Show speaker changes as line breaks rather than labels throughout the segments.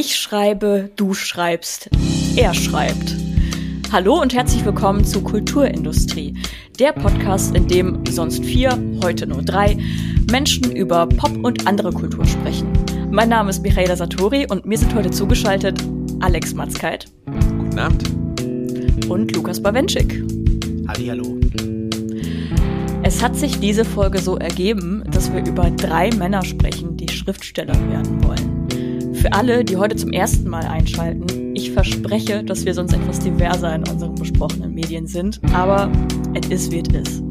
Ich schreibe, du schreibst, er schreibt. Hallo und herzlich willkommen zu Kulturindustrie, der Podcast, in dem sonst vier, heute nur drei Menschen über Pop und andere Kultur sprechen. Mein Name ist Michaela Satori und mir sind heute zugeschaltet Alex Matzkeit.
Guten Abend.
Und Lukas Bawenschik.
Hallo.
Es hat sich diese Folge so ergeben, dass wir über drei Männer sprechen, die Schriftsteller werden wollen. Für alle, die heute zum ersten Mal einschalten, ich verspreche, dass wir sonst etwas diverser in unseren besprochenen Medien sind, aber es ist wie es ist.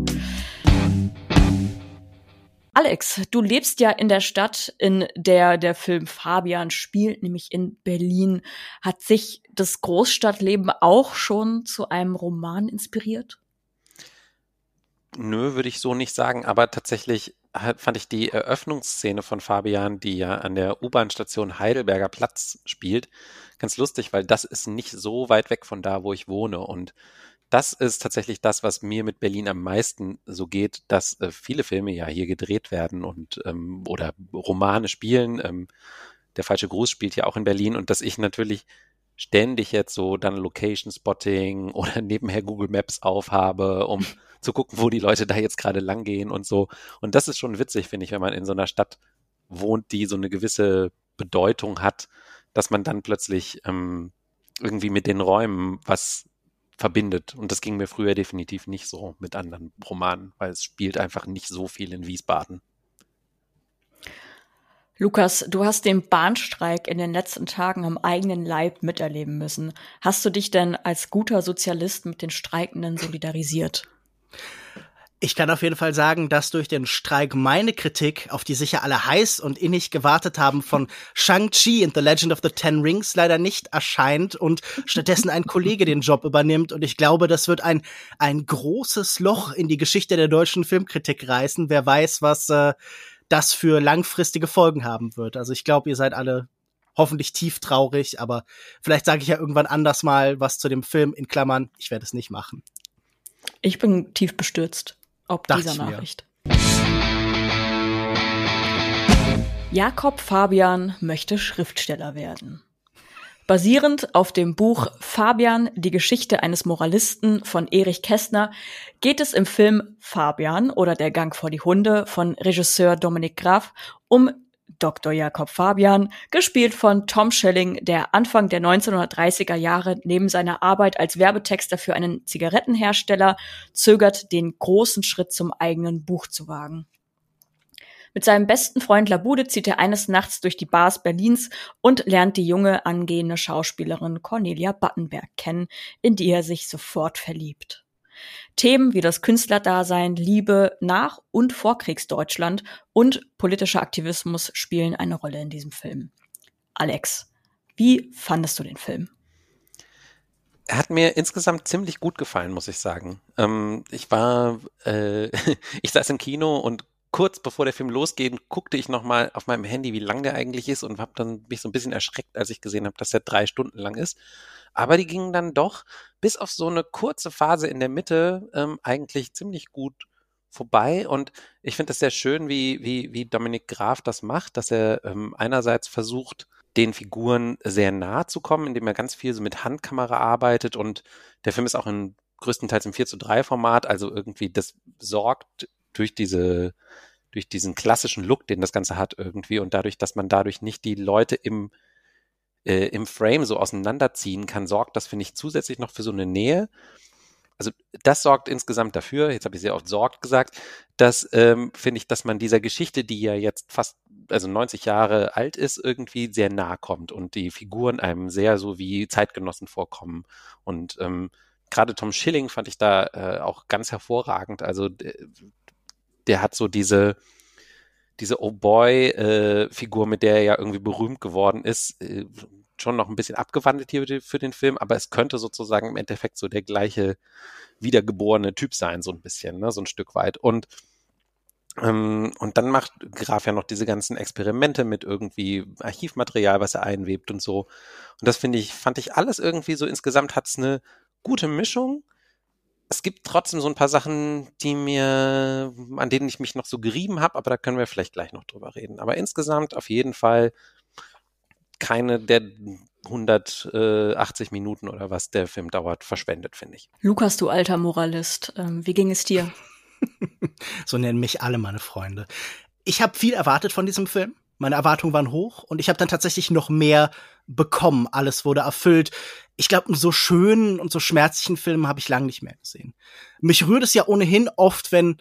Alex, du lebst ja in der Stadt, in der der Film Fabian spielt, nämlich in Berlin. Hat sich das Großstadtleben auch schon zu einem Roman inspiriert?
Nö, würde ich so nicht sagen, aber tatsächlich fand ich die Eröffnungsszene von Fabian, die ja an der U-Bahn-Station Heidelberger Platz spielt, ganz lustig, weil das ist nicht so weit weg von da, wo ich wohne. Und das ist tatsächlich das, was mir mit Berlin am meisten so geht, dass äh, viele Filme ja hier gedreht werden und ähm, oder Romane spielen. Ähm, der falsche Gruß spielt ja auch in Berlin und dass ich natürlich ständig jetzt so dann Location Spotting oder nebenher Google Maps aufhabe, um zu gucken, wo die Leute da jetzt gerade lang gehen und so. Und das ist schon witzig, finde ich, wenn man in so einer Stadt wohnt, die so eine gewisse Bedeutung hat, dass man dann plötzlich ähm, irgendwie mit den Räumen was verbindet. Und das ging mir früher definitiv nicht so mit anderen Romanen, weil es spielt einfach nicht so viel in Wiesbaden.
Lukas, du hast den Bahnstreik in den letzten Tagen am eigenen Leib miterleben müssen. Hast du dich denn als guter Sozialist mit den Streikenden solidarisiert?
Ich kann auf jeden Fall sagen, dass durch den Streik meine Kritik, auf die sicher alle heiß und innig gewartet haben, von Shang-Chi in The Legend of the Ten Rings leider nicht erscheint und stattdessen ein Kollege den Job übernimmt. Und ich glaube, das wird ein, ein großes Loch in die Geschichte der deutschen Filmkritik reißen. Wer weiß, was äh, das für langfristige Folgen haben wird. Also ich glaube, ihr seid alle hoffentlich tief traurig, aber vielleicht sage ich ja irgendwann anders mal was zu dem Film in Klammern. Ich werde es nicht machen.
Ich bin tief bestürzt ob Dacht dieser Nachricht. Jakob Fabian möchte Schriftsteller werden. Basierend auf dem Buch Fabian, die Geschichte eines Moralisten von Erich Kästner, geht es im Film Fabian oder Der Gang vor die Hunde von Regisseur Dominik Graf um Dr. Jakob Fabian, gespielt von Tom Schelling, der Anfang der 1930er Jahre neben seiner Arbeit als Werbetexter für einen Zigarettenhersteller zögert, den großen Schritt zum eigenen Buch zu wagen. Mit seinem besten Freund Labude zieht er eines Nachts durch die Bars Berlins und lernt die junge angehende Schauspielerin Cornelia Battenberg kennen, in die er sich sofort verliebt. Themen wie das Künstlerdasein, Liebe nach und vor Kriegsdeutschland und politischer Aktivismus spielen eine Rolle in diesem Film. Alex, wie fandest du den Film?
Er hat mir insgesamt ziemlich gut gefallen, muss ich sagen. Ähm, ich war, äh, ich saß im Kino und kurz bevor der Film losgeht, guckte ich nochmal auf meinem Handy, wie lang der eigentlich ist und habe dann mich so ein bisschen erschreckt, als ich gesehen habe, dass der drei Stunden lang ist. Aber die gingen dann doch bis auf so eine kurze Phase in der Mitte ähm, eigentlich ziemlich gut vorbei. Und ich finde es sehr schön, wie, wie, wie Dominik Graf das macht, dass er ähm, einerseits versucht, den Figuren sehr nahe zu kommen, indem er ganz viel so mit Handkamera arbeitet und der Film ist auch in größtenteils im 4 zu 3 Format, also irgendwie das sorgt durch diese, durch diesen klassischen Look, den das Ganze hat irgendwie und dadurch, dass man dadurch nicht die Leute im äh, im Frame so auseinanderziehen kann, sorgt das, finde ich, zusätzlich noch für so eine Nähe. Also das sorgt insgesamt dafür, jetzt habe ich sehr oft sorgt gesagt, dass, ähm, finde ich, dass man dieser Geschichte, die ja jetzt fast, also 90 Jahre alt ist, irgendwie sehr nahe kommt und die Figuren einem sehr so wie Zeitgenossen vorkommen. Und ähm, gerade Tom Schilling fand ich da äh, auch ganz hervorragend. Also der, hat so diese, diese Oh Boy-Figur, äh, mit der er ja irgendwie berühmt geworden ist, äh, schon noch ein bisschen abgewandelt hier für den Film, aber es könnte sozusagen im Endeffekt so der gleiche wiedergeborene Typ sein, so ein bisschen, ne, so ein Stück weit. Und ähm, und dann macht Graf ja noch diese ganzen Experimente mit irgendwie Archivmaterial, was er einwebt und so. Und das finde ich, fand ich alles irgendwie so insgesamt hat es eine gute Mischung es gibt trotzdem so ein paar Sachen, die mir, an denen ich mich noch so gerieben habe, aber da können wir vielleicht gleich noch drüber reden. Aber insgesamt auf jeden Fall keine der 180 Minuten oder was der Film dauert, verschwendet, finde ich.
Lukas, du alter Moralist, ähm, wie ging es dir?
so nennen mich alle meine Freunde. Ich habe viel erwartet von diesem Film. Meine Erwartungen waren hoch und ich habe dann tatsächlich noch mehr bekommen. Alles wurde erfüllt. Ich glaube, einen so schönen und so schmerzlichen Film habe ich lange nicht mehr gesehen. Mich rührt es ja ohnehin oft, wenn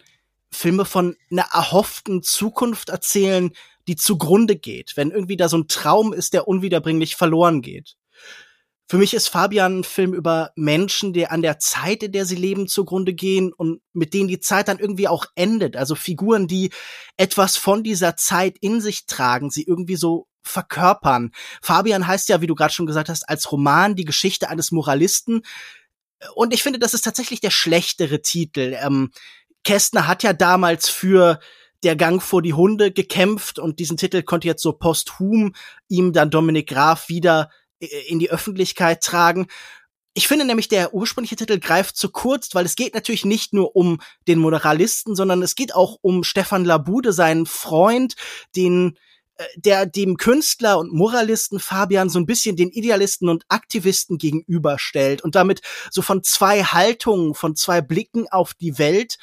Filme von einer erhofften Zukunft erzählen, die zugrunde geht, wenn irgendwie da so ein Traum ist, der unwiederbringlich verloren geht. Für mich ist Fabian ein Film über Menschen, die an der Zeit, in der sie leben, zugrunde gehen und mit denen die Zeit dann irgendwie auch endet. Also Figuren, die etwas von dieser Zeit in sich tragen, sie irgendwie so verkörpern. Fabian heißt ja, wie du gerade schon gesagt hast, als Roman die Geschichte eines Moralisten. Und ich finde, das ist tatsächlich der schlechtere Titel. Ähm, Kästner hat ja damals für der Gang vor die Hunde gekämpft und diesen Titel konnte jetzt so posthum ihm dann Dominik Graf wieder in die Öffentlichkeit tragen. Ich finde nämlich, der ursprüngliche Titel greift zu kurz, weil es geht natürlich nicht nur um den Moralisten, sondern es geht auch um Stefan Labude, seinen Freund, den äh, der dem Künstler und Moralisten Fabian so ein bisschen den Idealisten und Aktivisten gegenüberstellt und damit so von zwei Haltungen, von zwei Blicken auf die Welt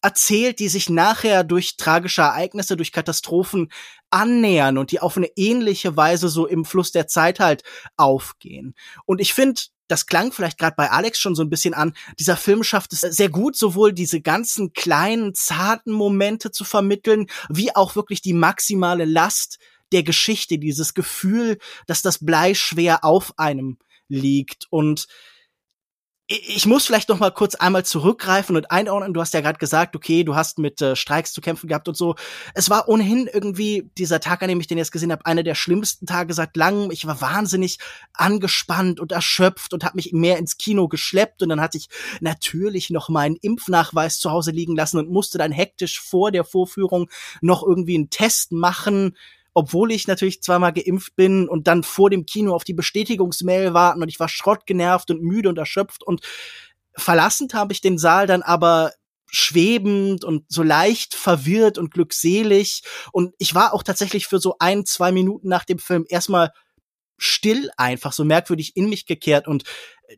erzählt, die sich nachher durch tragische Ereignisse, durch Katastrophen annähern und die auf eine ähnliche Weise so im Fluss der Zeit halt aufgehen. Und ich finde, das klang vielleicht gerade bei Alex schon so ein bisschen an, dieser Film schafft es sehr gut, sowohl diese ganzen kleinen, zarten Momente zu vermitteln, wie auch wirklich die maximale Last der Geschichte, dieses Gefühl, dass das Blei schwer auf einem liegt. Und ich muss vielleicht noch mal kurz einmal zurückgreifen und einordnen. Du hast ja gerade gesagt, okay, du hast mit äh, Streiks zu kämpfen gehabt und so. Es war ohnehin irgendwie dieser Tag, an dem ich den jetzt gesehen habe, einer der schlimmsten Tage seit langem. Ich war wahnsinnig angespannt und erschöpft und habe mich mehr ins Kino geschleppt und dann hatte ich natürlich noch meinen Impfnachweis zu Hause liegen lassen und musste dann hektisch vor der Vorführung noch irgendwie einen Test machen obwohl ich natürlich zweimal geimpft bin und dann vor dem Kino auf die Bestätigungsmail warten und ich war schrottgenervt und müde und erschöpft und verlassend habe ich den Saal dann aber schwebend und so leicht verwirrt und glückselig und ich war auch tatsächlich für so ein, zwei Minuten nach dem Film erstmal still einfach, so merkwürdig in mich gekehrt und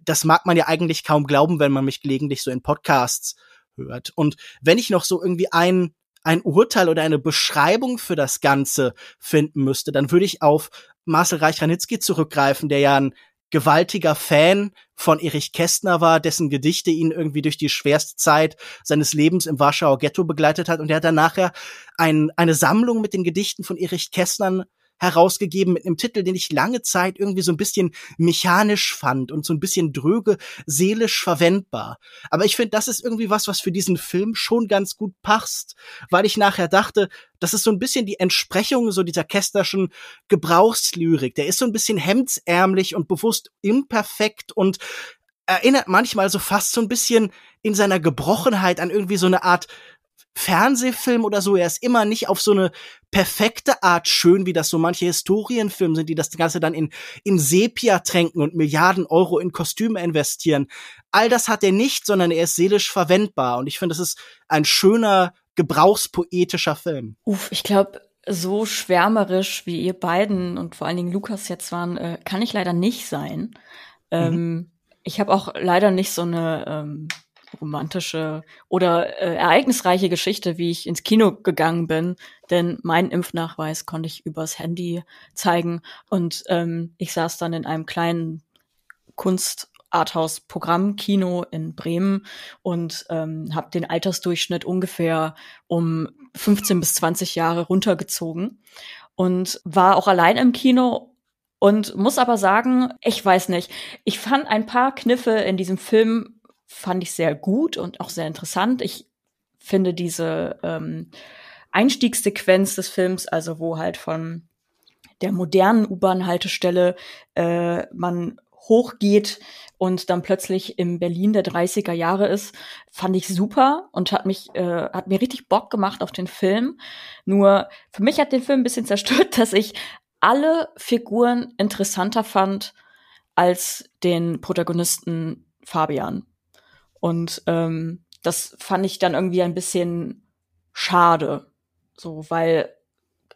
das mag man ja eigentlich kaum glauben, wenn man mich gelegentlich so in Podcasts hört. Und wenn ich noch so irgendwie ein ein Urteil oder eine Beschreibung für das Ganze finden müsste, dann würde ich auf Marcel Reich-Ranitzky zurückgreifen, der ja ein gewaltiger Fan von Erich Kästner war, dessen Gedichte ihn irgendwie durch die schwerste Zeit seines Lebens im Warschauer Ghetto begleitet hat. Und er hat dann nachher ein, eine Sammlung mit den Gedichten von Erich Kästner herausgegeben mit einem Titel, den ich lange Zeit irgendwie so ein bisschen mechanisch fand und so ein bisschen dröge, seelisch verwendbar. Aber ich finde, das ist irgendwie was, was für diesen Film schon ganz gut passt, weil ich nachher dachte, das ist so ein bisschen die Entsprechung so dieser Kästerschen Gebrauchslyrik. Der ist so ein bisschen hemdsärmlich und bewusst imperfekt und erinnert manchmal so fast so ein bisschen in seiner Gebrochenheit an irgendwie so eine Art Fernsehfilm oder so. Er ist immer nicht auf so eine perfekte Art schön, wie das so manche Historienfilme sind, die das Ganze dann in, in Sepia tränken und Milliarden Euro in Kostüme investieren. All das hat er nicht, sondern er ist seelisch verwendbar. Und ich finde, das ist ein schöner, gebrauchspoetischer Film.
Uff, ich glaube, so schwärmerisch wie ihr beiden und vor allen Dingen Lukas jetzt waren, äh, kann ich leider nicht sein. Ähm, mhm. Ich habe auch leider nicht so eine ähm, romantische oder äh, ereignisreiche Geschichte, wie ich ins Kino gegangen bin, denn meinen Impfnachweis konnte ich übers Handy zeigen. Und ähm, ich saß dann in einem kleinen Kunst Arthouse Programmkino in Bremen und ähm, habe den Altersdurchschnitt ungefähr um 15 bis 20 Jahre runtergezogen und war auch allein im Kino. Und muss aber sagen, ich weiß nicht, ich fand ein paar Kniffe in diesem Film fand ich sehr gut und auch sehr interessant. Ich finde diese ähm, Einstiegssequenz des Films, also wo halt von der modernen U-Bahn-Haltestelle äh, man hochgeht und dann plötzlich im Berlin der 30er Jahre ist, fand ich super und hat mich, äh, hat mir richtig Bock gemacht auf den Film. Nur für mich hat den Film ein bisschen zerstört, dass ich alle Figuren interessanter fand als den Protagonisten Fabian. Und ähm, das fand ich dann irgendwie ein bisschen schade. So, weil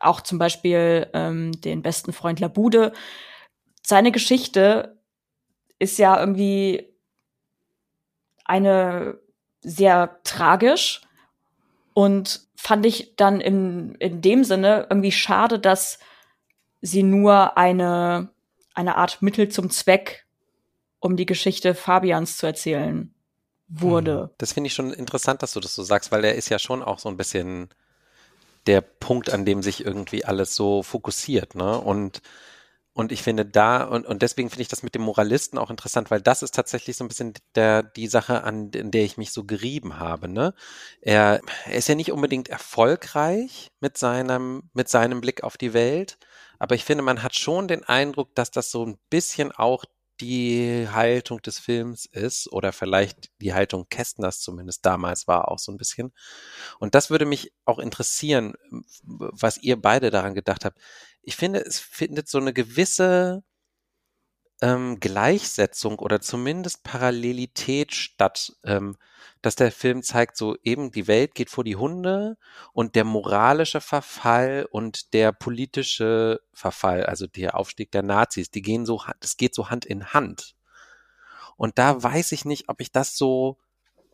auch zum Beispiel ähm, den besten Freund Labude. Seine Geschichte ist ja irgendwie eine sehr tragisch und fand ich dann in, in dem Sinne irgendwie schade, dass sie nur eine, eine Art Mittel zum Zweck, um die Geschichte Fabians zu erzählen, wurde.
Mhm. Das finde ich schon interessant, dass du das so sagst, weil er ist ja schon auch so ein bisschen der Punkt, an dem sich irgendwie alles so fokussiert, ne? Und und ich finde da, und, und deswegen finde ich das mit dem Moralisten auch interessant, weil das ist tatsächlich so ein bisschen der, die Sache, an in der ich mich so gerieben habe. Ne? Er, er ist ja nicht unbedingt erfolgreich mit seinem, mit seinem Blick auf die Welt, aber ich finde, man hat schon den Eindruck, dass das so ein bisschen auch die Haltung des Films ist oder vielleicht die Haltung Kästners zumindest damals war auch so ein bisschen. Und das würde mich auch interessieren, was ihr beide daran gedacht habt ich finde, es findet so eine gewisse ähm, Gleichsetzung oder zumindest Parallelität statt, ähm, dass der Film zeigt, so eben die Welt geht vor die Hunde und der moralische Verfall und der politische Verfall, also der Aufstieg der Nazis, die gehen so, das geht so Hand in Hand. Und da weiß ich nicht, ob ich das so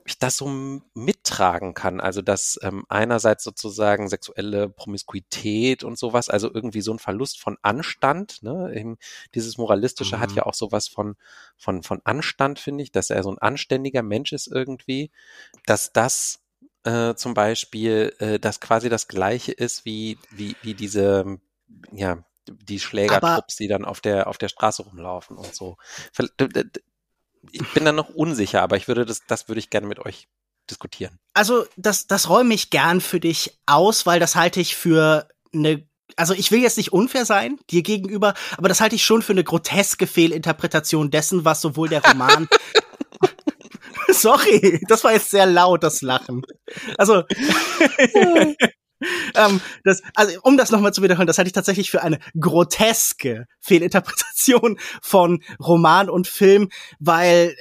ich das so mittragen kann. Also dass ähm, einerseits sozusagen sexuelle Promiskuität und sowas, also irgendwie so ein Verlust von Anstand. Ne? Eben dieses Moralistische mhm. hat ja auch sowas von, von, von Anstand, finde ich, dass er so ein anständiger Mensch ist irgendwie, dass das äh, zum Beispiel, äh, dass quasi das Gleiche ist wie, wie, wie diese, ja, die Schlägertrupps, die dann auf der, auf der Straße rumlaufen und so ich bin da noch unsicher, aber ich würde das, das würde ich gerne mit euch diskutieren.
Also, das, das räume ich gern für dich aus, weil das halte ich für eine also ich will jetzt nicht unfair sein dir gegenüber, aber das halte ich schon für eine groteske Fehlinterpretation dessen, was sowohl der Roman Sorry, das war jetzt sehr laut, das Lachen. Also, ähm, das, also um das nochmal zu wiederholen, das halte ich tatsächlich für eine groteske Fehlinterpretation von Roman und Film, weil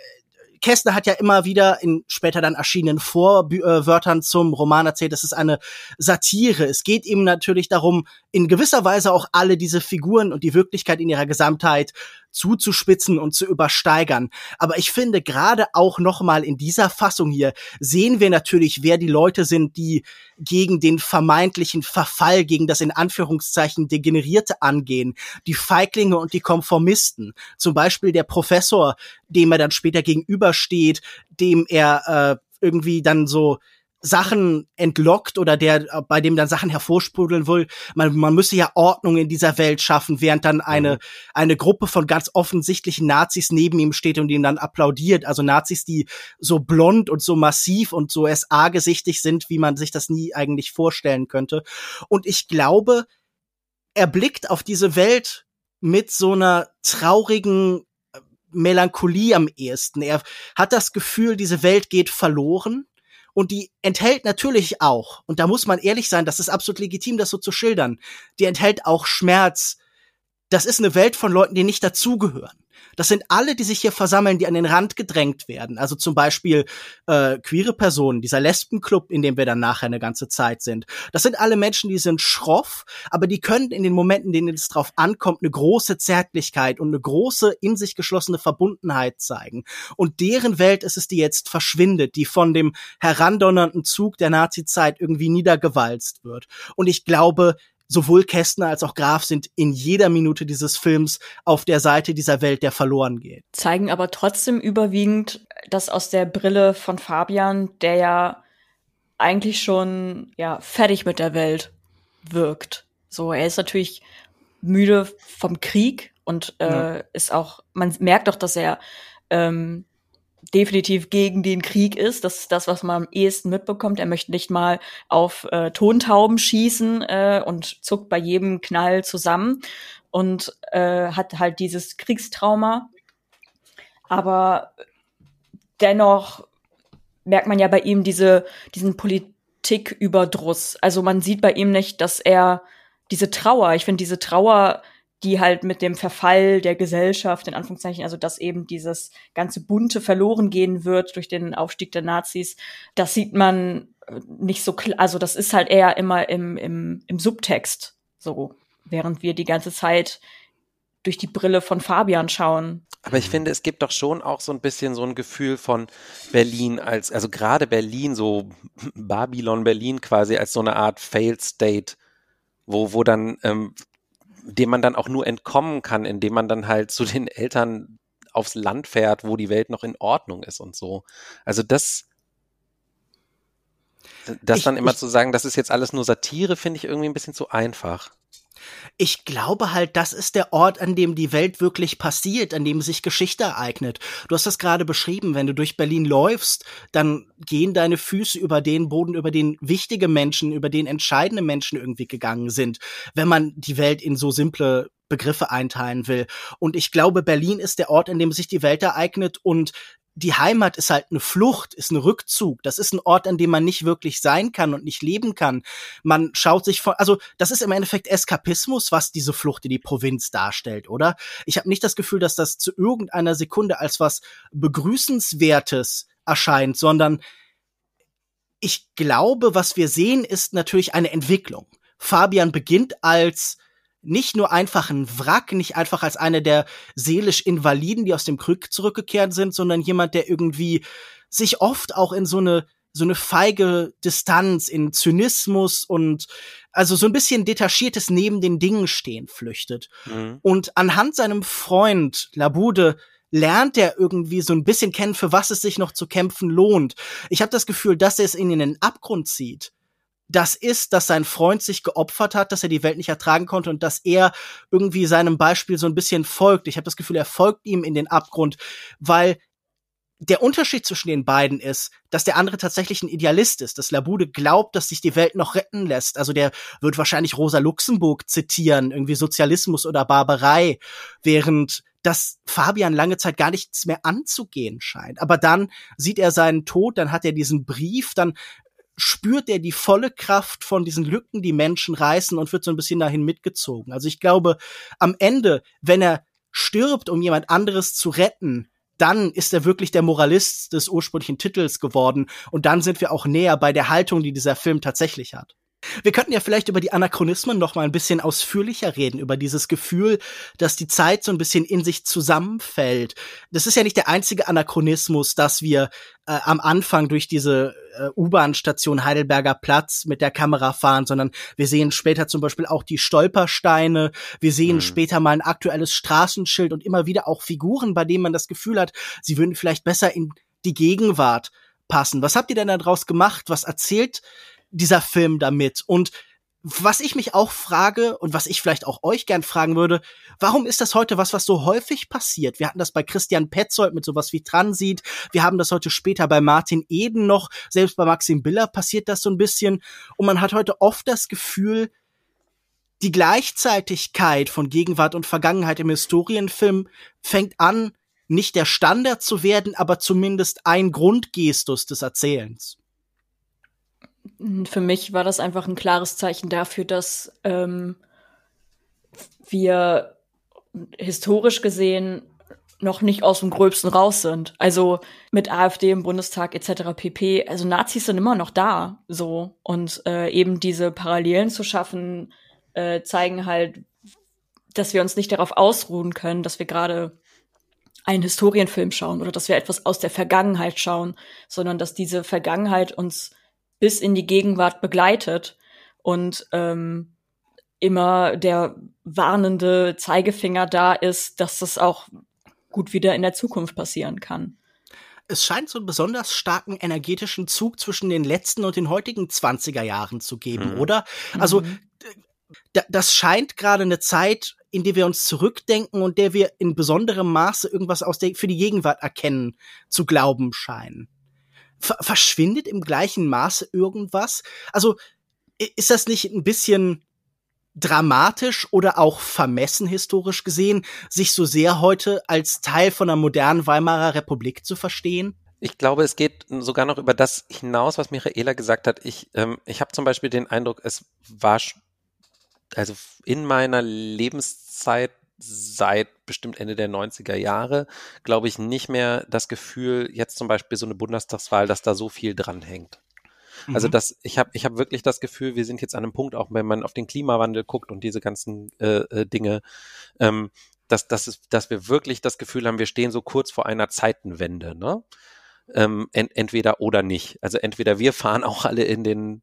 Kästner hat ja immer wieder in später dann erschienenen Vorwörtern zum Roman erzählt, das ist eine Satire. Es geht ihm natürlich darum, in gewisser Weise auch alle diese Figuren und die Wirklichkeit in ihrer Gesamtheit zuzuspitzen und zu übersteigern. Aber ich finde gerade auch noch mal in dieser Fassung hier sehen wir natürlich, wer die Leute sind, die gegen den vermeintlichen Verfall, gegen das in Anführungszeichen Degenerierte angehen. Die Feiglinge und die Konformisten. Zum Beispiel der Professor, dem er dann später gegenübersteht, dem er äh, irgendwie dann so Sachen entlockt oder der, äh, bei dem dann Sachen hervorsprudeln will. Man, man müsse ja Ordnung in dieser Welt schaffen, während dann eine, mhm. eine Gruppe von ganz offensichtlichen Nazis neben ihm steht und ihm dann applaudiert. Also Nazis, die so blond und so massiv und so SA-gesichtig sind, wie man sich das nie eigentlich vorstellen könnte. Und ich glaube, er blickt auf diese Welt mit so einer traurigen äh, Melancholie am ehesten. Er hat das Gefühl, diese Welt geht verloren und die enthält natürlich auch, und da muss man ehrlich sein, das ist absolut legitim, das so zu schildern, die enthält auch Schmerz. Das ist eine Welt von Leuten, die nicht dazugehören. Das sind alle, die sich hier versammeln, die an den Rand gedrängt werden. Also zum Beispiel äh, queere Personen, dieser Lesbenclub, in dem wir dann nachher eine ganze Zeit sind. Das sind alle Menschen, die sind schroff, aber die können in den Momenten, in denen es drauf ankommt, eine große Zärtlichkeit und eine große in sich geschlossene Verbundenheit zeigen. Und deren Welt ist es, die jetzt verschwindet, die von dem herandonnernden Zug der Nazizeit irgendwie niedergewalzt wird. Und ich glaube, sowohl Kästner als auch Graf sind in jeder Minute dieses Films auf der Seite dieser Welt, der verloren geht.
Zeigen aber trotzdem überwiegend das aus der Brille von Fabian, der ja eigentlich schon ja fertig mit der Welt wirkt. So, er ist natürlich müde vom Krieg und äh, ja. ist auch, man merkt doch, dass er ähm, definitiv gegen den Krieg ist. Das ist das, was man am ehesten mitbekommt. Er möchte nicht mal auf äh, Tontauben schießen äh, und zuckt bei jedem Knall zusammen und äh, hat halt dieses Kriegstrauma. Aber dennoch merkt man ja bei ihm diese, diesen Politiküberdruss. Also man sieht bei ihm nicht, dass er diese Trauer, ich finde diese Trauer die halt mit dem Verfall der Gesellschaft, in Anführungszeichen, also dass eben dieses ganze Bunte verloren gehen wird durch den Aufstieg der Nazis, das sieht man äh, nicht so klar, also das ist halt eher immer im, im, im Subtext. So, während wir die ganze Zeit durch die Brille von Fabian schauen.
Aber ich finde, es gibt doch schon auch so ein bisschen so ein Gefühl von Berlin als, also gerade Berlin, so Babylon Berlin quasi als so eine Art Failed State, wo, wo dann, ähm, dem man dann auch nur entkommen kann, indem man dann halt zu den Eltern aufs Land fährt, wo die Welt noch in Ordnung ist und so. Also das, das ich, dann immer ich, zu sagen, das ist jetzt alles nur Satire, finde ich irgendwie ein bisschen zu einfach.
Ich glaube halt, das ist der Ort, an dem die Welt wirklich passiert, an dem sich Geschichte ereignet. Du hast das gerade beschrieben, wenn du durch Berlin läufst, dann gehen deine Füße über den Boden, über den wichtige Menschen, über den entscheidende Menschen irgendwie gegangen sind, wenn man die Welt in so simple Begriffe einteilen will. Und ich glaube, Berlin ist der Ort, an dem sich die Welt ereignet und die Heimat ist halt eine Flucht, ist ein Rückzug. Das ist ein Ort, an dem man nicht wirklich sein kann und nicht leben kann. Man schaut sich von, also das ist im Endeffekt Eskapismus, was diese Flucht in die Provinz darstellt, oder? Ich habe nicht das Gefühl, dass das zu irgendeiner Sekunde als was begrüßenswertes erscheint, sondern ich glaube, was wir sehen, ist natürlich eine Entwicklung. Fabian beginnt als nicht nur einfach ein Wrack, nicht einfach als einer der seelisch Invaliden, die aus dem Krieg zurückgekehrt sind, sondern jemand, der irgendwie sich oft auch in so eine so eine feige Distanz in Zynismus und also so ein bisschen detachiertes neben den Dingen stehen flüchtet. Mhm. Und anhand seinem Freund Labude lernt er irgendwie so ein bisschen kennen, für was es sich noch zu kämpfen lohnt. Ich habe das Gefühl, dass er es ihn in den Abgrund zieht das ist, dass sein Freund sich geopfert hat, dass er die Welt nicht ertragen konnte und dass er irgendwie seinem Beispiel so ein bisschen folgt. Ich habe das Gefühl, er folgt ihm in den Abgrund, weil der Unterschied zwischen den beiden ist, dass der andere tatsächlich ein Idealist ist, dass Labude glaubt, dass sich die Welt noch retten lässt. Also der wird wahrscheinlich Rosa Luxemburg zitieren, irgendwie Sozialismus oder Barbarei, während dass Fabian lange Zeit gar nichts mehr anzugehen scheint. Aber dann sieht er seinen Tod, dann hat er diesen Brief, dann spürt er die volle Kraft von diesen Lücken, die Menschen reißen und wird so ein bisschen dahin mitgezogen. Also ich glaube, am Ende, wenn er stirbt, um jemand anderes zu retten, dann ist er wirklich der Moralist des ursprünglichen Titels geworden. Und dann sind wir auch näher bei der Haltung, die dieser Film tatsächlich hat. Wir könnten ja vielleicht über die Anachronismen noch mal ein bisschen ausführlicher reden, über dieses Gefühl, dass die Zeit so ein bisschen in sich zusammenfällt. Das ist ja nicht der einzige Anachronismus, dass wir äh, am Anfang durch diese äh, U-Bahn-Station Heidelberger Platz mit der Kamera fahren, sondern wir sehen später zum Beispiel auch die Stolpersteine, wir sehen mhm. später mal ein aktuelles Straßenschild und immer wieder auch Figuren, bei denen man das Gefühl hat, sie würden vielleicht besser in die Gegenwart passen. Was habt ihr denn daraus gemacht? Was erzählt dieser Film damit? Und was ich mich auch frage und was ich vielleicht auch euch gern fragen würde, warum ist das heute was, was so häufig passiert? Wir hatten das bei Christian Petzold mit sowas wie Transit. Wir haben das heute später bei Martin Eden noch. Selbst bei Maxim Biller passiert das so ein bisschen. Und man hat heute oft das Gefühl, die Gleichzeitigkeit von Gegenwart und Vergangenheit im Historienfilm fängt an, nicht der Standard zu werden, aber zumindest ein Grundgestus des Erzählens.
Für mich war das einfach ein klares Zeichen dafür, dass ähm, wir historisch gesehen noch nicht aus dem Gröbsten raus sind. Also mit AfD im Bundestag etc. pp. Also Nazis sind immer noch da, so und äh, eben diese Parallelen zu schaffen äh, zeigen halt, dass wir uns nicht darauf ausruhen können, dass wir gerade einen Historienfilm schauen oder dass wir etwas aus der Vergangenheit schauen, sondern dass diese Vergangenheit uns bis in die Gegenwart begleitet und ähm, immer der warnende Zeigefinger da ist, dass das auch gut wieder in der Zukunft passieren kann.
Es scheint so einen besonders starken energetischen Zug zwischen den letzten und den heutigen 20er Jahren zu geben, mhm. oder? Also mhm. das scheint gerade eine Zeit, in der wir uns zurückdenken und der wir in besonderem Maße irgendwas aus der für die Gegenwart erkennen zu glauben scheinen verschwindet im gleichen Maße irgendwas? Also ist das nicht ein bisschen dramatisch oder auch vermessen historisch gesehen, sich so sehr heute als Teil von einer modernen Weimarer Republik zu verstehen?
Ich glaube, es geht sogar noch über das hinaus, was Michaela gesagt hat. Ich, ähm, ich habe zum Beispiel den Eindruck, es war also in meiner Lebenszeit seit bestimmt Ende der 90er Jahre, glaube ich, nicht mehr das Gefühl, jetzt zum Beispiel so eine Bundestagswahl, dass da so viel dranhängt. Also mhm. das, ich habe ich hab wirklich das Gefühl, wir sind jetzt an einem Punkt, auch wenn man auf den Klimawandel guckt und diese ganzen äh, äh, Dinge, ähm, dass, dass, es, dass wir wirklich das Gefühl haben, wir stehen so kurz vor einer Zeitenwende, ne? Ähm, ent, entweder oder nicht. Also entweder wir fahren auch alle in den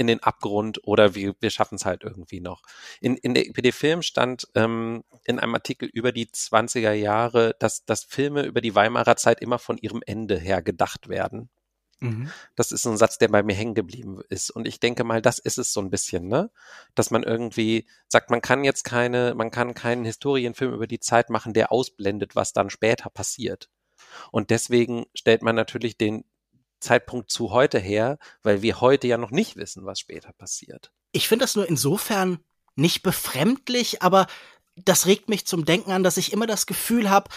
in den Abgrund oder wir, wir schaffen es halt irgendwie noch. In, in der IPD Film stand ähm, in einem Artikel über die 20er Jahre, dass, dass Filme über die Weimarer Zeit immer von ihrem Ende her gedacht werden. Mhm. Das ist ein Satz, der bei mir hängen geblieben ist. Und ich denke mal, das ist es so ein bisschen, ne? Dass man irgendwie sagt, man kann jetzt keine, man kann keinen Historienfilm über die Zeit machen, der ausblendet, was dann später passiert. Und deswegen stellt man natürlich den Zeitpunkt zu heute her, weil wir heute ja noch nicht wissen, was später passiert.
Ich finde das nur insofern nicht befremdlich, aber das regt mich zum Denken an, dass ich immer das Gefühl habe,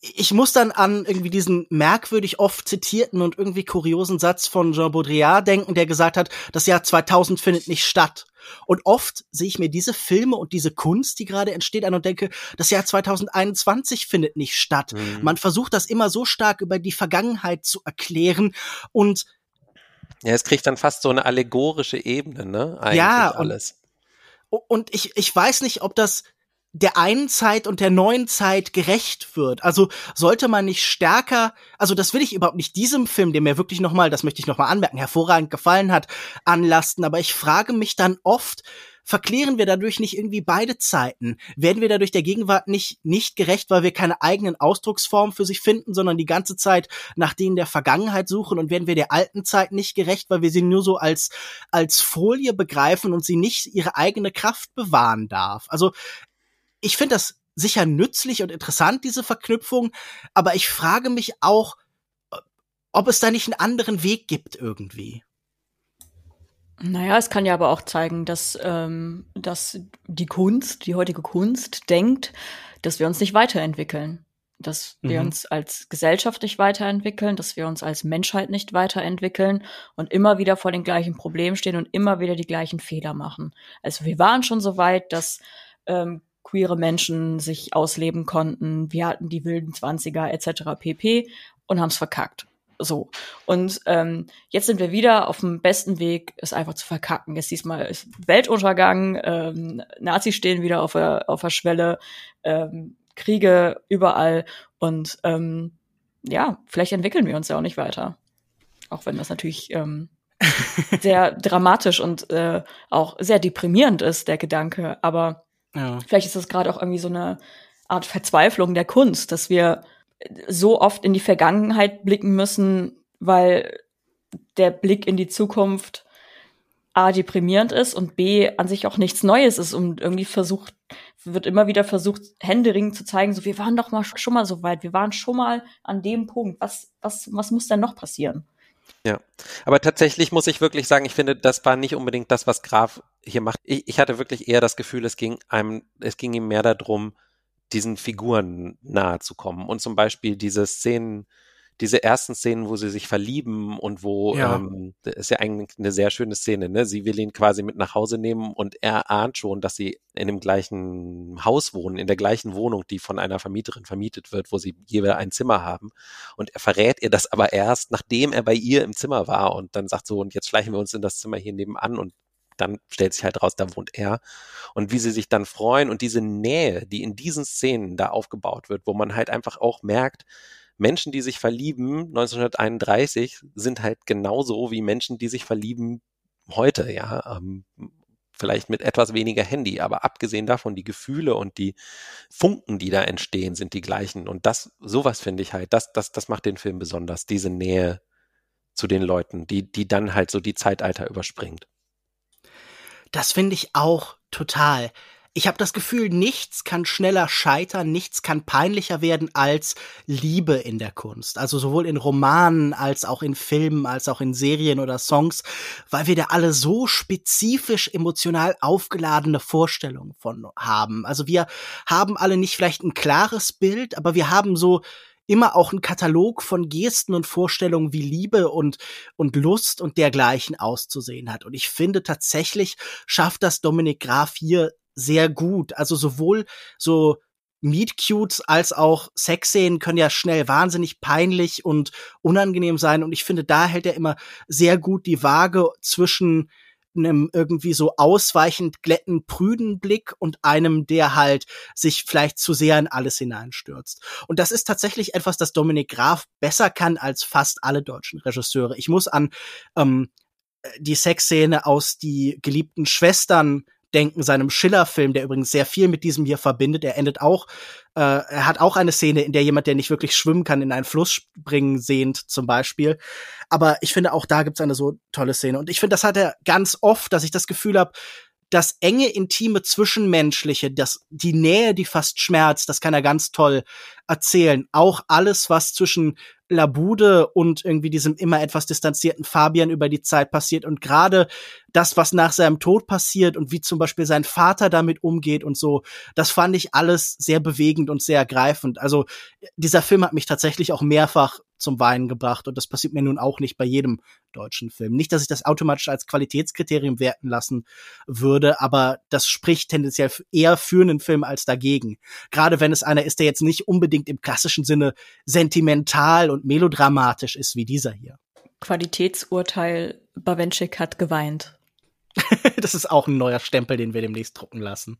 ich muss dann an irgendwie diesen merkwürdig oft zitierten und irgendwie kuriosen Satz von Jean Baudrillard denken, der gesagt hat, das Jahr 2000 findet nicht statt. Und oft sehe ich mir diese Filme und diese Kunst, die gerade entsteht, an und denke, das Jahr 2021 findet nicht statt. Mhm. Man versucht das immer so stark über die Vergangenheit zu erklären und
ja, es kriegt dann fast so eine allegorische Ebene, ne?
Eigentlich ja, alles. Und, und ich, ich weiß nicht, ob das der einen Zeit und der neuen Zeit gerecht wird. Also sollte man nicht stärker, also das will ich überhaupt nicht diesem Film, der mir wirklich nochmal, das möchte ich nochmal anmerken, hervorragend gefallen hat, anlasten. Aber ich frage mich dann oft, verklären wir dadurch nicht irgendwie beide Zeiten? Werden wir dadurch der Gegenwart nicht, nicht gerecht, weil wir keine eigenen Ausdrucksformen für sich finden, sondern die ganze Zeit nach denen der Vergangenheit suchen und werden wir der alten Zeit nicht gerecht, weil wir sie nur so als, als Folie begreifen und sie nicht ihre eigene Kraft bewahren darf? Also ich finde das sicher nützlich und interessant, diese Verknüpfung, aber ich frage mich auch, ob es da nicht einen anderen Weg gibt irgendwie.
Naja, es kann ja aber auch zeigen, dass, ähm, dass die Kunst, die heutige Kunst, denkt, dass wir uns nicht weiterentwickeln. Dass wir mhm. uns als Gesellschaft nicht weiterentwickeln, dass wir uns als Menschheit nicht weiterentwickeln und immer wieder vor den gleichen Problemen stehen und immer wieder die gleichen Fehler machen. Also wir waren schon so weit, dass ähm, queere Menschen sich ausleben konnten. Wir hatten die wilden Zwanziger etc. pp. und haben es verkackt. So. Und ähm, jetzt sind wir wieder auf dem besten Weg, es einfach zu verkacken. Jetzt diesmal ist Weltuntergang, ähm, Nazis stehen wieder auf der, auf der Schwelle, ähm, Kriege überall und ähm, ja, vielleicht entwickeln wir uns ja auch nicht weiter. Auch wenn das natürlich ähm, sehr dramatisch und äh, auch sehr deprimierend ist, der Gedanke. Aber Vielleicht ist das gerade auch irgendwie so eine Art Verzweiflung der Kunst, dass wir so oft in die Vergangenheit blicken müssen, weil der Blick in die Zukunft A deprimierend ist und B an sich auch nichts Neues ist und irgendwie versucht, wird immer wieder versucht, händeringend zu zeigen, so wir waren doch mal schon mal so weit, wir waren schon mal an dem Punkt. Was, was, was muss denn noch passieren?
Ja, aber tatsächlich muss ich wirklich sagen, ich finde, das war nicht unbedingt das, was Graf hier macht. Ich, ich hatte wirklich eher das Gefühl, es ging einem, es ging ihm mehr darum, diesen Figuren nahe zu kommen und zum Beispiel diese Szenen, diese ersten Szenen, wo sie sich verlieben und wo, ja. ähm, das ist ja eigentlich eine sehr schöne Szene, ne? Sie will ihn quasi mit nach Hause nehmen und er ahnt schon, dass sie in dem gleichen Haus wohnen, in der gleichen Wohnung, die von einer Vermieterin vermietet wird, wo sie jeweils ein Zimmer haben. Und er verrät ihr das aber erst, nachdem er bei ihr im Zimmer war und dann sagt so, und jetzt schleichen wir uns in das Zimmer hier nebenan und dann stellt sich halt raus, da wohnt er. Und wie sie sich dann freuen und diese Nähe, die in diesen Szenen da aufgebaut wird, wo man halt einfach auch merkt, Menschen, die sich verlieben 1931, sind halt genauso wie Menschen, die sich verlieben heute, ja. Ähm, vielleicht mit etwas weniger Handy, aber abgesehen davon, die Gefühle und die Funken, die da entstehen, sind die gleichen. Und das, sowas finde ich halt, das, das, das macht den Film besonders, diese Nähe zu den Leuten, die, die dann halt so die Zeitalter überspringt.
Das finde ich auch total ich habe das Gefühl, nichts kann schneller scheitern, nichts kann peinlicher werden als Liebe in der Kunst. Also sowohl in Romanen als auch in Filmen, als auch in Serien oder Songs, weil wir da alle so spezifisch emotional aufgeladene Vorstellungen von haben. Also wir haben alle nicht vielleicht ein klares Bild, aber wir haben so immer auch einen Katalog von Gesten und Vorstellungen, wie Liebe und, und Lust und dergleichen auszusehen hat. Und ich finde tatsächlich schafft das Dominik Graf hier sehr gut. Also sowohl so Meet Cutes als auch Sexszenen können ja schnell wahnsinnig peinlich und unangenehm sein. Und ich finde, da hält er immer sehr gut die Waage zwischen einem irgendwie so ausweichend glätten, prüden Blick und einem, der halt sich vielleicht zu sehr in alles hineinstürzt. Und das ist tatsächlich etwas, das Dominik Graf besser kann als fast alle deutschen Regisseure. Ich muss an ähm, die Sexszene aus Die geliebten Schwestern denken, seinem Schiller-Film, der übrigens sehr viel mit diesem hier verbindet. Er endet auch, äh, er hat auch eine Szene, in der jemand, der nicht wirklich schwimmen kann, in einen Fluss springen sehnt, zum Beispiel. Aber ich finde, auch da gibt's eine so tolle Szene. Und ich finde, das hat er ganz oft, dass ich das Gefühl habe, das enge, intime, zwischenmenschliche, das, die Nähe, die fast schmerzt, das kann er ganz toll erzählen. Auch alles, was zwischen Labude und irgendwie diesem immer etwas distanzierten Fabian über die Zeit passiert und gerade das, was nach seinem Tod passiert und wie zum Beispiel sein Vater damit umgeht und so, das fand ich alles sehr bewegend und sehr ergreifend. Also dieser Film hat mich tatsächlich auch mehrfach zum Weinen gebracht und das passiert mir nun auch nicht bei jedem deutschen Film. Nicht, dass ich das automatisch als Qualitätskriterium werten lassen würde, aber das spricht tendenziell eher für einen Film als dagegen. Gerade wenn es einer ist, der jetzt nicht unbedingt im klassischen Sinne sentimental und melodramatisch ist wie dieser hier.
Qualitätsurteil, Bawenschik hat geweint.
das ist auch ein neuer Stempel, den wir demnächst drucken lassen.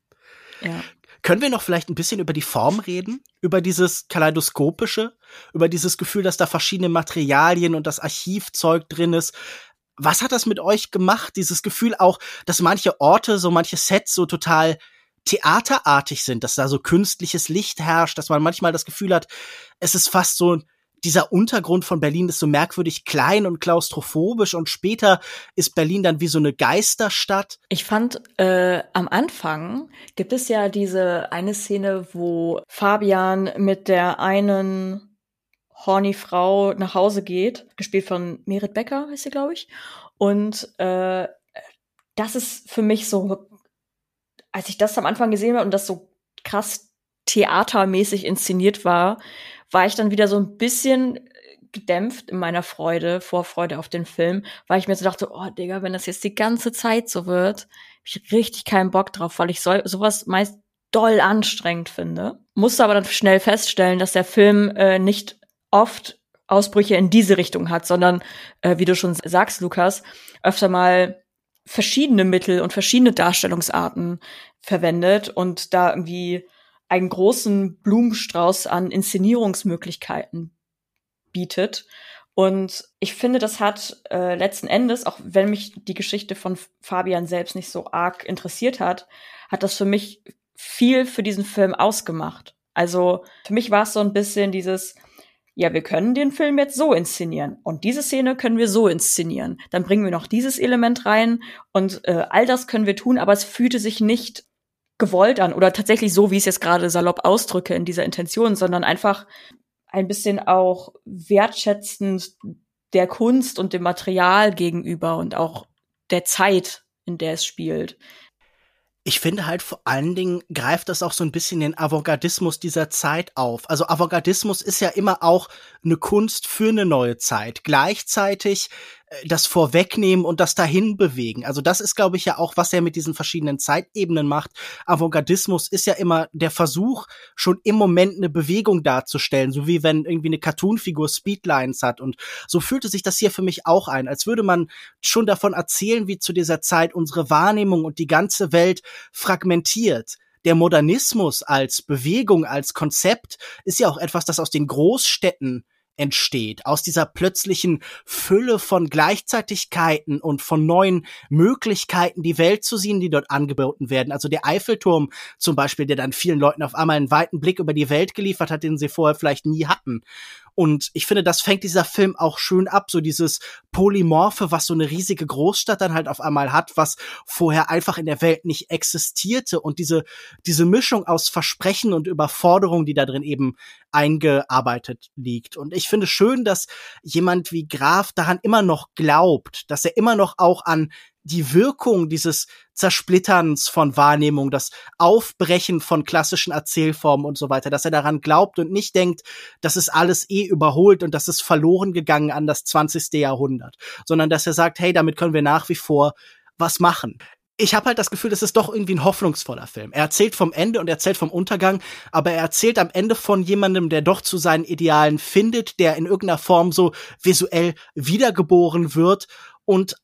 Ja. Können wir noch vielleicht ein bisschen über die Form reden? Über dieses kaleidoskopische? Über dieses Gefühl, dass da verschiedene Materialien und das Archivzeug drin ist? Was hat das mit euch gemacht? Dieses Gefühl auch, dass manche Orte, so manche Sets so total theaterartig sind, dass da so künstliches Licht herrscht, dass man manchmal das Gefühl hat, es ist fast so dieser Untergrund von Berlin ist so merkwürdig klein und klaustrophobisch und später ist Berlin dann wie so eine Geisterstadt.
Ich fand, äh, am Anfang gibt es ja diese eine Szene, wo Fabian mit der einen horny Frau nach Hause geht, gespielt von Merit Becker, heißt sie, glaube ich. Und äh, das ist für mich so, als ich das am Anfang gesehen habe und das so krass theatermäßig inszeniert war, war ich dann wieder so ein bisschen gedämpft in meiner Freude, Vorfreude auf den Film, weil ich mir so dachte, oh Digga, wenn das jetzt die ganze Zeit so wird, hab ich richtig keinen Bock drauf, weil ich so, sowas meist doll anstrengend finde. Musste aber dann schnell feststellen, dass der Film äh, nicht oft Ausbrüche in diese Richtung hat, sondern, äh, wie du schon sagst, Lukas, öfter mal verschiedene Mittel und verschiedene Darstellungsarten verwendet und da irgendwie einen großen Blumenstrauß an Inszenierungsmöglichkeiten bietet. Und ich finde, das hat äh, letzten Endes, auch wenn mich die Geschichte von Fabian selbst nicht so arg interessiert hat, hat das für mich viel für diesen Film ausgemacht. Also für mich war es so ein bisschen dieses, ja, wir können den Film jetzt so inszenieren und diese Szene können wir so inszenieren. Dann bringen wir noch dieses Element rein und äh, all das können wir tun, aber es fühlte sich nicht gewollt an oder tatsächlich so, wie ich es jetzt gerade salopp ausdrücke in dieser Intention, sondern einfach ein bisschen auch wertschätzend der Kunst und dem Material gegenüber und auch der Zeit, in der es spielt.
Ich finde halt vor allen Dingen greift das auch so ein bisschen den Avantgardismus dieser Zeit auf. Also Avantgardismus ist ja immer auch eine Kunst für eine neue Zeit. Gleichzeitig das Vorwegnehmen und das dahin bewegen. Also das ist, glaube ich, ja auch, was er mit diesen verschiedenen Zeitebenen macht. Avantgardismus ist ja immer der Versuch, schon im Moment eine Bewegung darzustellen, so wie wenn irgendwie eine Cartoonfigur Speedlines hat. Und so fühlte sich das hier für mich auch ein, als würde man schon davon erzählen, wie zu dieser Zeit unsere Wahrnehmung und die ganze Welt fragmentiert der Modernismus als Bewegung, als Konzept ist ja auch etwas, das aus den Großstädten entsteht, aus dieser plötzlichen Fülle von Gleichzeitigkeiten und von neuen Möglichkeiten, die Welt zu sehen, die dort angeboten werden. Also der Eiffelturm zum Beispiel, der dann vielen Leuten auf einmal einen weiten Blick über die Welt geliefert hat, den sie vorher vielleicht nie hatten. Und ich finde, das fängt dieser Film auch schön ab, so dieses Polymorphe, was so eine riesige Großstadt dann halt auf einmal hat, was vorher einfach in der Welt nicht existierte und diese, diese Mischung aus Versprechen und Überforderung, die da drin eben eingearbeitet liegt. Und ich finde schön, dass jemand wie Graf daran immer noch glaubt, dass er immer noch auch an die Wirkung dieses Zersplitterns von Wahrnehmung, das Aufbrechen von klassischen Erzählformen und so weiter, dass er daran glaubt und nicht denkt, das ist alles eh überholt und das ist verloren gegangen an das 20. Jahrhundert, sondern dass er sagt, hey, damit können wir nach wie vor was machen. ich habe halt das Gefühl, das ist doch irgendwie ein hoffnungsvoller Film. Er erzählt vom Ende und er erzählt vom Untergang, aber er erzählt am Ende von jemandem, der doch zu seinen Idealen findet, der in irgendeiner Form so visuell wiedergeboren wird. Und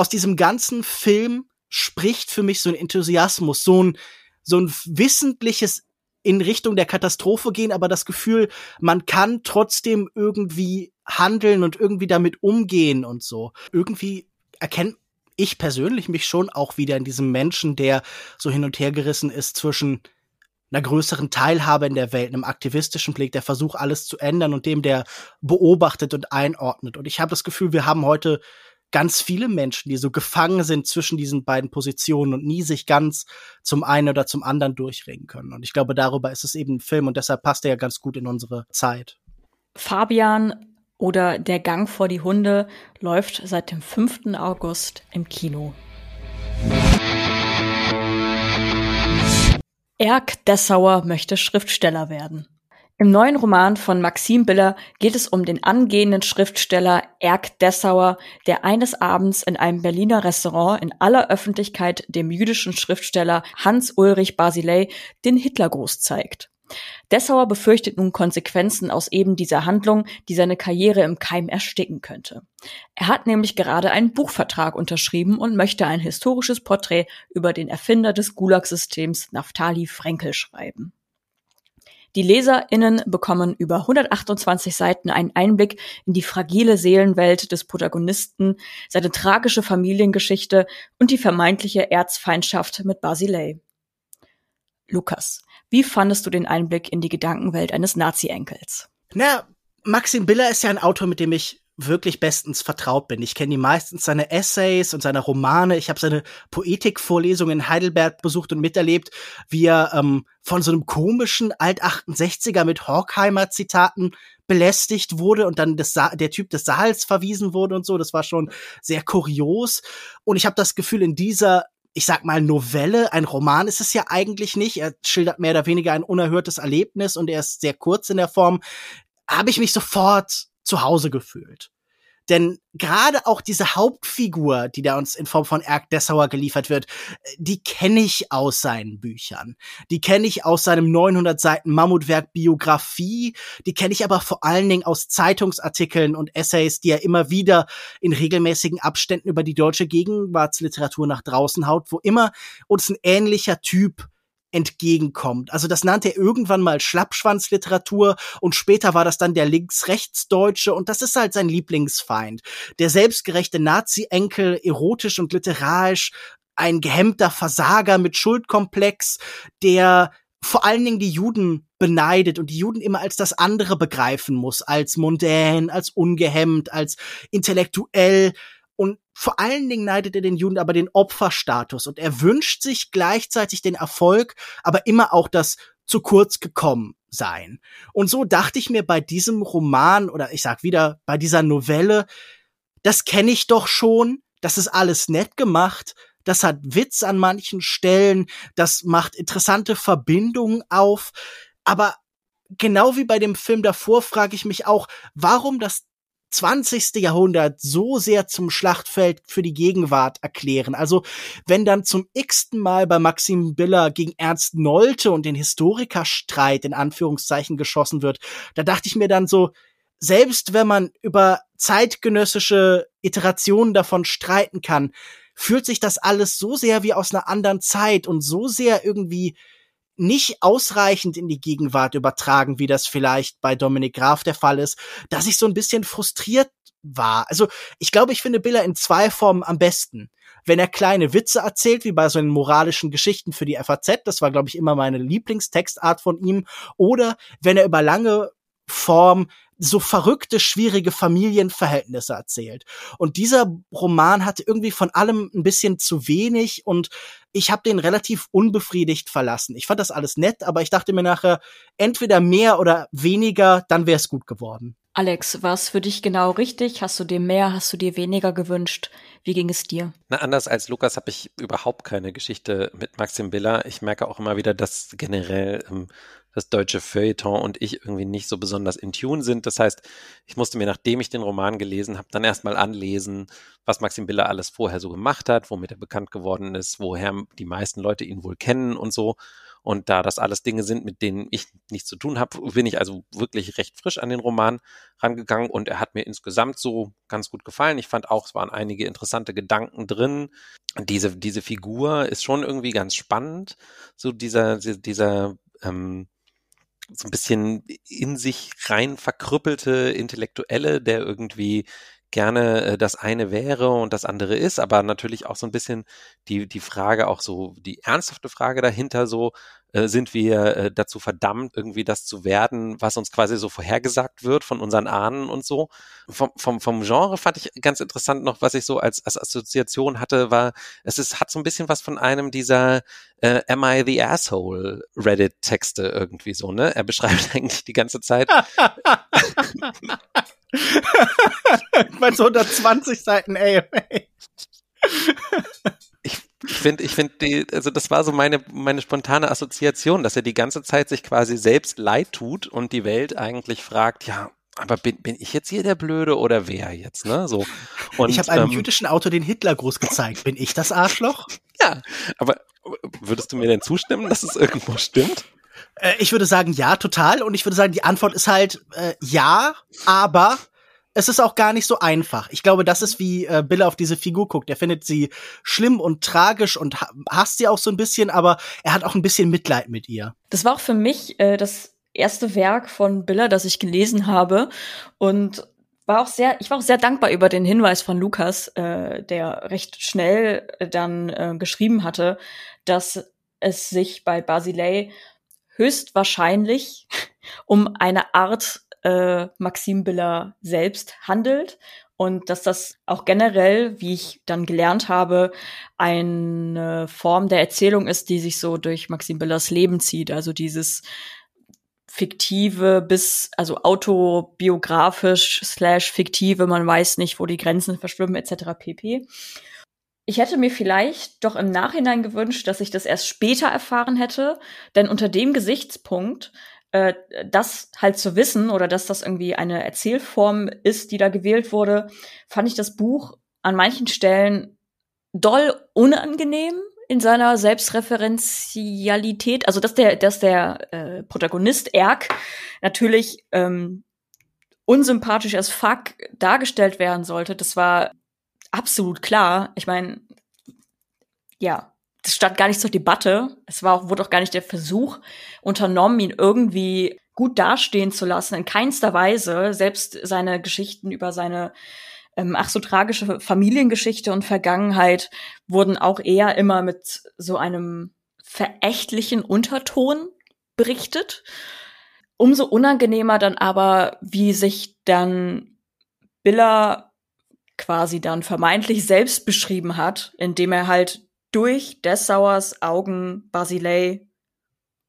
aus diesem ganzen Film spricht für mich so ein Enthusiasmus, so ein, so ein wissentliches in Richtung der Katastrophe gehen, aber das Gefühl, man kann trotzdem irgendwie handeln und irgendwie damit umgehen und so. Irgendwie erkennt ich persönlich mich schon auch wieder in diesem Menschen, der so hin und her gerissen ist zwischen einer größeren Teilhabe in der Welt, einem aktivistischen Blick, der Versuch, alles zu ändern und dem, der beobachtet und einordnet. Und ich habe das Gefühl, wir haben heute ganz viele Menschen, die so gefangen sind zwischen diesen beiden Positionen und nie sich ganz zum einen oder zum anderen durchringen können. Und ich glaube, darüber ist es eben ein Film und deshalb passt er ja ganz gut in unsere Zeit.
Fabian oder Der Gang vor die Hunde läuft seit dem 5. August im Kino. Erk Dessauer möchte Schriftsteller werden. Im neuen Roman von Maxim Biller geht es um den angehenden Schriftsteller Erk Dessauer, der eines Abends in einem Berliner Restaurant in aller Öffentlichkeit dem jüdischen Schriftsteller Hans Ulrich Basilei den Hitlergruß zeigt. Dessauer befürchtet nun Konsequenzen aus eben dieser Handlung, die seine Karriere im Keim ersticken könnte. Er hat nämlich gerade einen Buchvertrag unterschrieben und möchte ein historisches Porträt über den Erfinder des Gulag-Systems Naftali Frenkel schreiben. Die LeserInnen bekommen über 128 Seiten einen Einblick in die fragile Seelenwelt des Protagonisten, seine tragische Familiengeschichte und die vermeintliche Erzfeindschaft mit Basilei. Lukas, wie fandest du den Einblick in die Gedankenwelt eines Nazi-Enkels?
Na, Maxim Biller ist ja ein Autor, mit dem ich wirklich bestens vertraut bin. Ich kenne die meistens seine Essays und seine Romane. Ich habe seine Poetikvorlesungen in Heidelberg besucht und miterlebt, wie er ähm, von so einem komischen Alt-68er mit Horkheimer-Zitaten belästigt wurde und dann des der Typ des Saals verwiesen wurde und so. Das war schon sehr kurios. Und ich habe das Gefühl, in dieser ich sag mal, Novelle, ein Roman ist es ja eigentlich nicht. Er schildert mehr oder weniger ein unerhörtes Erlebnis und er ist sehr kurz in der Form. Habe ich mich sofort zu Hause gefühlt. Denn gerade auch diese Hauptfigur, die da uns in Form von Erk Dessauer geliefert wird, die kenne ich aus seinen Büchern. Die kenne ich aus seinem 900 Seiten Mammutwerk Biografie. Die kenne ich aber vor allen Dingen aus Zeitungsartikeln und Essays, die er immer wieder in regelmäßigen Abständen über die deutsche Gegenwartsliteratur nach draußen haut, wo immer uns ein ähnlicher Typ entgegenkommt. Also das nannte er irgendwann mal Schlappschwanzliteratur und später war das dann der links-rechts-Deutsche und das ist halt sein Lieblingsfeind. Der selbstgerechte Nazi-Enkel, erotisch und literarisch, ein gehemmter Versager mit Schuldkomplex, der vor allen Dingen die Juden beneidet und die Juden immer als das andere begreifen muss, als mondän, als ungehemmt, als intellektuell vor allen Dingen neidet er den Juden aber den Opferstatus und er wünscht sich gleichzeitig den Erfolg, aber immer auch das zu kurz gekommen sein. Und so dachte ich mir bei diesem Roman oder ich sag wieder bei dieser Novelle, das kenne ich doch schon, das ist alles nett gemacht, das hat Witz an manchen Stellen, das macht interessante Verbindungen auf, aber genau wie bei dem Film davor frage ich mich auch, warum das 20. Jahrhundert so sehr zum Schlachtfeld für die Gegenwart erklären. Also wenn dann zum x-ten Mal bei Maxim Biller gegen Ernst Nolte und den Historikerstreit in Anführungszeichen geschossen wird, da dachte ich mir dann so, selbst wenn man über zeitgenössische Iterationen davon streiten kann, fühlt sich das alles so sehr wie aus einer anderen Zeit und so sehr irgendwie nicht ausreichend in die Gegenwart übertragen, wie das vielleicht bei Dominik Graf der Fall ist, dass ich so ein bisschen frustriert war. Also ich glaube, ich finde Biller in zwei Formen am besten. Wenn er kleine Witze erzählt, wie bei so einen moralischen Geschichten für die FAZ, das war, glaube ich, immer meine Lieblingstextart von ihm, oder wenn er über lange Form so verrückte, schwierige Familienverhältnisse erzählt. Und dieser Roman hatte irgendwie von allem ein bisschen zu wenig und ich habe den relativ unbefriedigt verlassen. Ich fand das alles nett, aber ich dachte mir nachher, entweder mehr oder weniger, dann wäre es gut geworden.
Alex, war es für dich genau richtig? Hast du dir mehr, hast du dir weniger gewünscht? Wie ging es dir?
Na, anders als Lukas habe ich überhaupt keine Geschichte mit Maxim Biller. Ich merke auch immer wieder, dass generell ähm, das deutsche Feuilleton und ich irgendwie nicht so besonders in Tune sind. Das heißt, ich musste mir, nachdem ich den Roman gelesen habe, dann erstmal anlesen, was Maxim Biller alles vorher so gemacht hat, womit er bekannt geworden ist, woher die meisten Leute ihn wohl kennen und so. Und da das alles Dinge sind, mit denen ich nichts zu tun habe, bin ich also wirklich recht frisch an den Roman rangegangen und er hat mir insgesamt so ganz gut gefallen. Ich fand auch, es waren einige interessante Gedanken drin. Diese, diese Figur ist schon irgendwie ganz spannend. So dieser, dieser, ähm, so ein bisschen in sich rein verkrüppelte Intellektuelle, der irgendwie gerne äh, das eine wäre und das andere ist, aber natürlich auch so ein bisschen die, die Frage, auch so die ernsthafte Frage dahinter, so äh, sind wir äh, dazu verdammt, irgendwie das zu werden, was uns quasi so vorhergesagt wird von unseren Ahnen und so. Vom, vom, vom Genre fand ich ganz interessant noch, was ich so als, als Assoziation hatte, war, es ist, hat so ein bisschen was von einem dieser äh, Am I the Asshole Reddit-Texte irgendwie so, ne? Er beschreibt eigentlich die ganze Zeit.
ich meine, so 120 Seiten AMA.
ich ich finde, ich finde, die, also das war so meine, meine spontane Assoziation, dass er die ganze Zeit sich quasi selbst leid tut und die Welt eigentlich fragt, ja, aber bin, bin ich jetzt hier der Blöde oder wer jetzt, ne? So.
Und, ich habe einem ähm, jüdischen Autor den Hitlergruß gezeigt. Bin ich das Arschloch?
Ja, aber würdest du mir denn zustimmen, dass es irgendwo stimmt?
Äh, ich würde sagen, ja, total. Und ich würde sagen, die Antwort ist halt äh, ja, aber es ist auch gar nicht so einfach. Ich glaube, das ist wie äh, Bill auf diese Figur guckt. Er findet sie schlimm und tragisch und hasst sie auch so ein bisschen, aber er hat auch ein bisschen Mitleid mit ihr.
Das war auch für mich äh, das erste Werk von Biller, das ich gelesen habe und war auch sehr, ich war auch sehr dankbar über den Hinweis von Lukas, äh, der recht schnell dann äh, geschrieben hatte, dass es sich bei Basilei höchstwahrscheinlich um eine Art äh, Maxim Biller selbst handelt und dass das auch generell, wie ich dann gelernt habe, eine Form der Erzählung ist, die sich so durch Maxim Billers Leben zieht. Also dieses fiktive bis, also autobiografisch slash fiktive, man weiß nicht, wo die Grenzen verschwimmen, etc. pp. Ich hätte mir vielleicht doch im Nachhinein gewünscht, dass ich das erst später erfahren hätte, denn unter dem Gesichtspunkt äh, das halt zu wissen oder dass das irgendwie eine Erzählform ist, die da gewählt wurde, fand ich das Buch an manchen Stellen doll unangenehm in seiner Selbstreferenzialität. Also dass der, dass der äh, Protagonist Erk natürlich ähm, unsympathisch als Fuck dargestellt werden sollte, das war absolut klar. Ich meine, ja, das stand gar nicht zur Debatte. Es war auch, wurde auch gar nicht der Versuch unternommen, ihn irgendwie gut dastehen zu lassen, in keinster Weise. Selbst seine Geschichten über seine ähm, ach so tragische Familiengeschichte und Vergangenheit wurden auch eher immer mit so einem verächtlichen Unterton berichtet. Umso unangenehmer dann aber, wie sich dann Biller quasi dann vermeintlich selbst beschrieben hat, indem er halt durch Dessauers Augen Basilei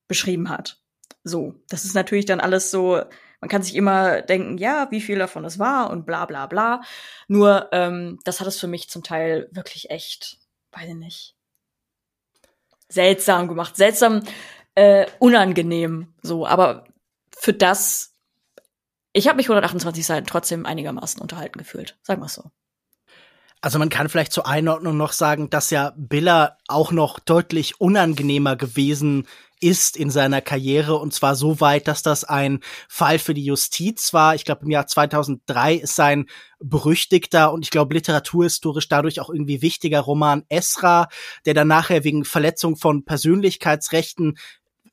beschrieben hat. So, das ist natürlich dann alles so, man kann sich immer denken, ja, wie viel davon es war und bla bla bla. Nur, ähm, das hat es für mich zum Teil wirklich echt, weiß ich nicht, seltsam gemacht. Seltsam, äh, unangenehm, so, aber für das, ich habe mich 128 Seiten trotzdem einigermaßen unterhalten gefühlt, sagen wir so.
Also man kann vielleicht zur Einordnung noch sagen, dass ja Biller auch noch deutlich unangenehmer gewesen ist in seiner Karriere und zwar so weit, dass das ein Fall für die Justiz war. Ich glaube, im Jahr 2003 ist sein berüchtigter und ich glaube literaturhistorisch dadurch auch irgendwie wichtiger Roman Esra, der dann nachher wegen Verletzung von Persönlichkeitsrechten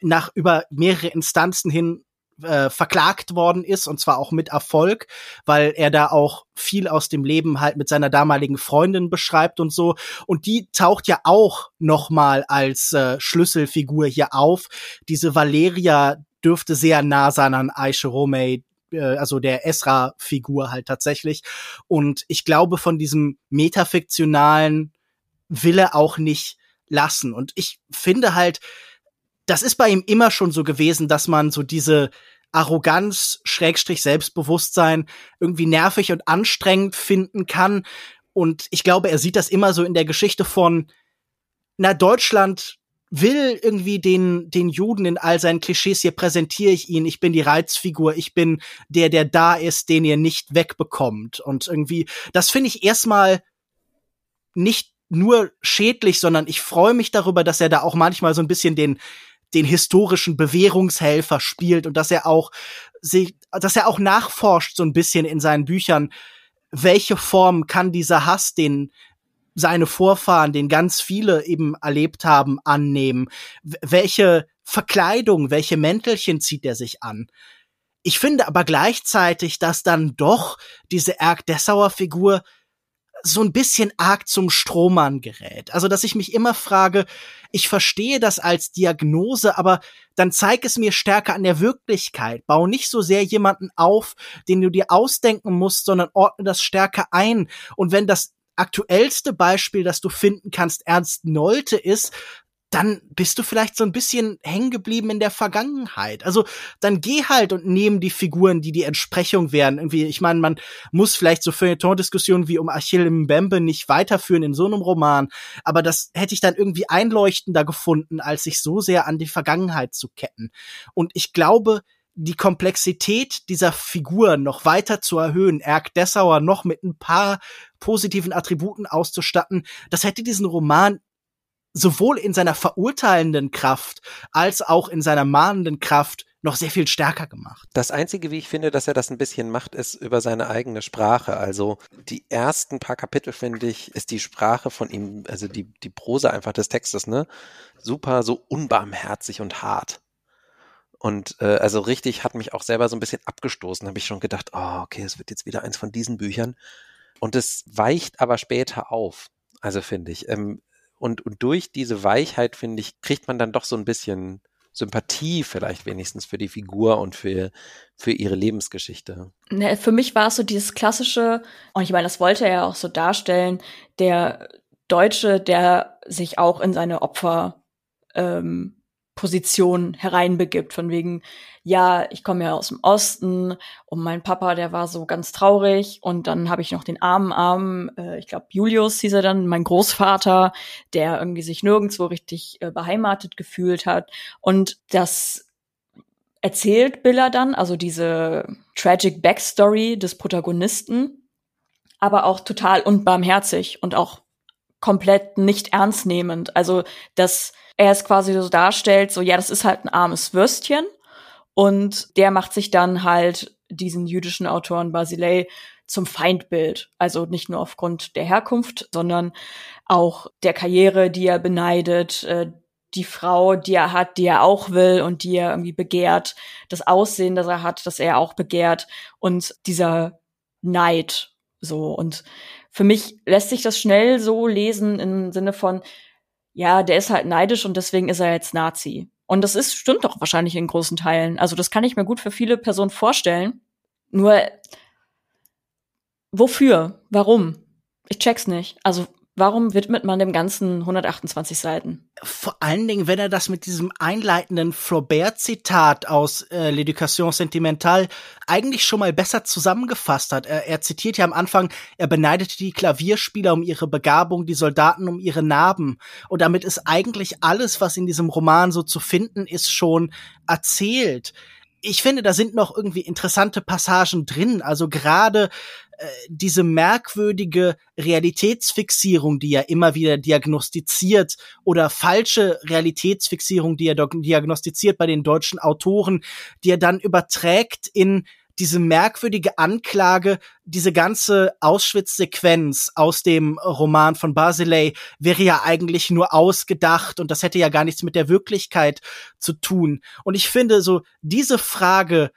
nach über mehrere Instanzen hin äh, verklagt worden ist und zwar auch mit Erfolg, weil er da auch viel aus dem Leben halt mit seiner damaligen Freundin beschreibt und so und die taucht ja auch noch mal als äh, Schlüsselfigur hier auf. Diese Valeria dürfte sehr nah sein an Aisha Romay, äh, also der Esra-Figur halt tatsächlich. Und ich glaube, von diesem metafiktionalen Wille auch nicht lassen. Und ich finde halt, das ist bei ihm immer schon so gewesen, dass man so diese Arroganz, Schrägstrich Selbstbewusstsein irgendwie nervig und anstrengend finden kann. Und ich glaube, er sieht das immer so in der Geschichte von, na, Deutschland will irgendwie den, den Juden in all seinen Klischees, hier präsentiere ich ihn, ich bin die Reizfigur, ich bin der, der da ist, den ihr nicht wegbekommt. Und irgendwie, das finde ich erstmal nicht nur schädlich, sondern ich freue mich darüber, dass er da auch manchmal so ein bisschen den, den historischen Bewährungshelfer spielt und dass er auch sich, dass er auch nachforscht so ein bisschen in seinen Büchern, welche Form kann dieser Hass, den seine Vorfahren, den ganz viele eben erlebt haben, annehmen? welche Verkleidung, welche Mäntelchen zieht er sich an? Ich finde aber gleichzeitig, dass dann doch diese Erk Dessauer Figur so ein bisschen arg zum Strohmann gerät. Also, dass ich mich immer frage, ich verstehe das als Diagnose, aber dann zeig es mir stärker an der Wirklichkeit. Bau nicht so sehr jemanden auf, den du dir ausdenken musst, sondern ordne das stärker ein. Und wenn das aktuellste Beispiel, das du finden kannst, Ernst Nolte ist, dann bist du vielleicht so ein bisschen hängen geblieben in der Vergangenheit. Also dann geh halt und nehmen die Figuren, die die Entsprechung wären. Irgendwie, ich meine, man muss vielleicht so Feuilleton-Diskussionen wie um Achille Mbembe nicht weiterführen in so einem Roman, aber das hätte ich dann irgendwie einleuchtender gefunden, als sich so sehr an die Vergangenheit zu ketten. Und ich glaube, die Komplexität dieser Figur noch weiter zu erhöhen, Erk Dessauer noch mit ein paar positiven Attributen auszustatten, das hätte diesen Roman sowohl in seiner verurteilenden Kraft als auch in seiner mahnenden Kraft noch sehr viel stärker gemacht.
Das Einzige, wie ich finde, dass er das ein bisschen macht, ist über seine eigene Sprache. Also die ersten paar Kapitel, finde ich, ist die Sprache von ihm, also die, die Prosa einfach des Textes, ne? Super so unbarmherzig und hart. Und äh, also richtig hat mich auch selber so ein bisschen abgestoßen, habe ich schon gedacht, oh, okay, es wird jetzt wieder eins von diesen Büchern. Und es weicht aber später auf. Also finde ich. Ähm, und, und durch diese Weichheit, finde ich, kriegt man dann doch so ein bisschen Sympathie vielleicht wenigstens für die Figur und für, für ihre Lebensgeschichte.
Ne, für mich war es so dieses klassische, und ich meine, das wollte er ja auch so darstellen, der Deutsche, der sich auch in seine Opfer ähm, Position hereinbegibt, von wegen, ja, ich komme ja aus dem Osten und mein Papa, der war so ganz traurig und dann habe ich noch den armen, armen, äh, ich glaube Julius hieß er dann, mein Großvater, der irgendwie sich nirgendwo richtig äh, beheimatet gefühlt hat. Und das erzählt Biller dann, also diese tragic Backstory des Protagonisten, aber auch total unbarmherzig und auch komplett nicht ernst nehmend. Also das er es quasi so darstellt, so ja, das ist halt ein armes Würstchen und der macht sich dann halt diesen jüdischen Autoren Basilei zum Feindbild. Also nicht nur aufgrund der Herkunft, sondern auch der Karriere, die er beneidet, äh, die Frau, die er hat, die er auch will und die er irgendwie begehrt, das Aussehen, das er hat, das er auch begehrt und dieser Neid so. Und für mich lässt sich das schnell so lesen im Sinne von, ja, der ist halt neidisch und deswegen ist er jetzt Nazi. Und das ist, stimmt doch wahrscheinlich in großen Teilen. Also das kann ich mir gut für viele Personen vorstellen. Nur, wofür? Warum? Ich check's nicht. Also Warum widmet man dem Ganzen 128 Seiten?
Vor allen Dingen, wenn er das mit diesem einleitenden Flaubert-Zitat aus äh, L'Éducation Sentimentale eigentlich schon mal besser zusammengefasst hat. Er, er zitiert ja am Anfang, er beneidet die Klavierspieler um ihre Begabung, die Soldaten um ihre Narben. Und damit ist eigentlich alles, was in diesem Roman so zu finden ist, schon erzählt ich finde, da sind noch irgendwie interessante Passagen drin. Also gerade äh, diese merkwürdige Realitätsfixierung, die er immer wieder diagnostiziert oder falsche Realitätsfixierung, die er diagnostiziert bei den deutschen Autoren, die er dann überträgt in diese merkwürdige Anklage, diese ganze Auschwitz-Sequenz aus dem Roman von Basilei wäre ja eigentlich nur ausgedacht und das hätte ja gar nichts mit der Wirklichkeit zu tun. Und ich finde so, diese Frage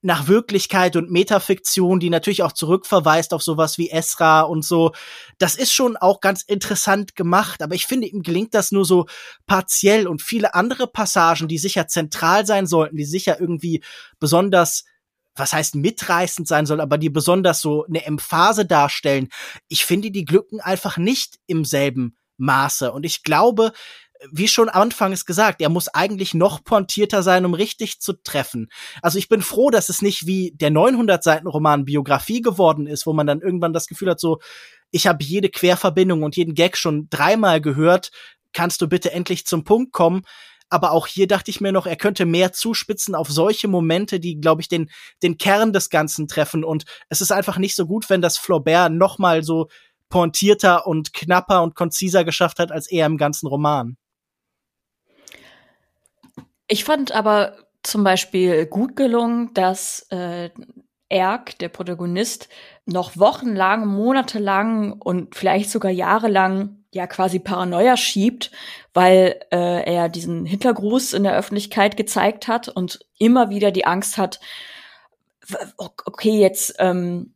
nach Wirklichkeit und Metafiktion, die natürlich auch zurückverweist auf sowas wie Esra und so. Das ist schon auch ganz interessant gemacht, aber ich finde, ihm gelingt das nur so partiell und viele andere Passagen, die sicher zentral sein sollten, die sicher irgendwie besonders was heißt mitreißend sein soll, aber die besonders so eine Emphase darstellen. Ich finde, die glücken einfach nicht im selben Maße. Und ich glaube, wie schon anfangs gesagt, er muss eigentlich noch pointierter sein, um richtig zu treffen. Also ich bin froh, dass es nicht wie der 900 Seiten Roman Biografie geworden ist, wo man dann irgendwann das Gefühl hat, so, ich habe jede Querverbindung und jeden Gag schon dreimal gehört. kannst du bitte endlich zum Punkt kommen? Aber auch hier dachte ich mir noch, er könnte mehr zuspitzen auf solche Momente, die, glaube ich, den, den Kern des Ganzen treffen. Und es ist einfach nicht so gut, wenn das Flaubert noch mal so pointierter und knapper und konziser geschafft hat als er im ganzen Roman.
Ich fand aber zum Beispiel gut gelungen, dass äh, Erk, der Protagonist, noch wochenlang, monatelang und vielleicht sogar jahrelang ja quasi Paranoia schiebt, weil äh, er diesen Hitlergruß in der Öffentlichkeit gezeigt hat und immer wieder die Angst hat, okay, jetzt ähm,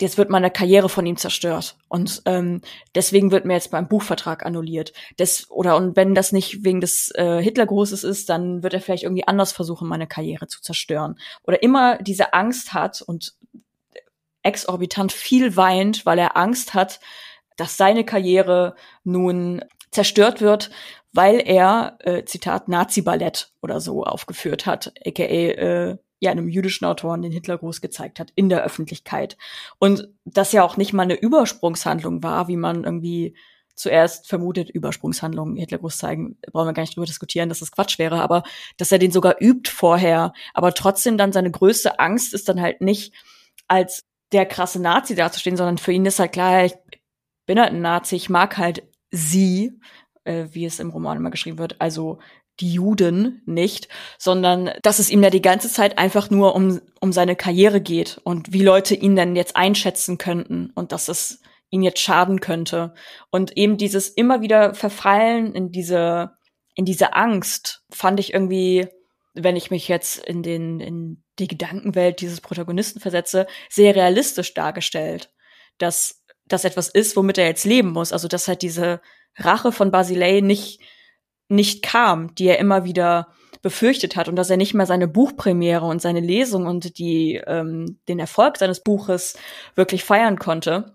jetzt wird meine Karriere von ihm zerstört und ähm, deswegen wird mir jetzt mein Buchvertrag annulliert. Das oder und wenn das nicht wegen des äh, Hitlergrußes ist, dann wird er vielleicht irgendwie anders versuchen, meine Karriere zu zerstören oder immer diese Angst hat und exorbitant viel weint, weil er Angst hat, dass seine Karriere nun zerstört wird, weil er, äh, Zitat, Nazi-Ballett oder so aufgeführt hat, aka äh, ja einem jüdischen Autoren den Hitlergruß gezeigt hat in der Öffentlichkeit. Und das ja auch nicht mal eine Übersprungshandlung war, wie man irgendwie zuerst vermutet, Übersprungshandlungen, Hitlergruß zeigen, brauchen wir gar nicht drüber diskutieren, dass das Quatsch wäre, aber dass er den sogar übt vorher, aber trotzdem dann seine größte Angst ist dann halt nicht als der krasse Nazi dazustehen, sondern für ihn ist halt klar, ich bin halt ein Nazi, ich mag halt sie, äh, wie es im Roman immer geschrieben wird, also die Juden nicht, sondern dass es ihm ja die ganze Zeit einfach nur um, um seine Karriere geht und wie Leute ihn denn jetzt einschätzen könnten und dass es ihn jetzt schaden könnte. Und eben dieses immer wieder Verfallen in diese, in diese Angst fand ich irgendwie, wenn ich mich jetzt in den, in die Gedankenwelt dieses Protagonisten versetze, sehr realistisch dargestellt. Dass das etwas ist, womit er jetzt leben muss. Also, dass halt diese Rache von Basilei nicht, nicht kam, die er immer wieder befürchtet hat und dass er nicht mehr seine Buchpremiere und seine Lesung und die, ähm, den Erfolg seines Buches wirklich feiern konnte,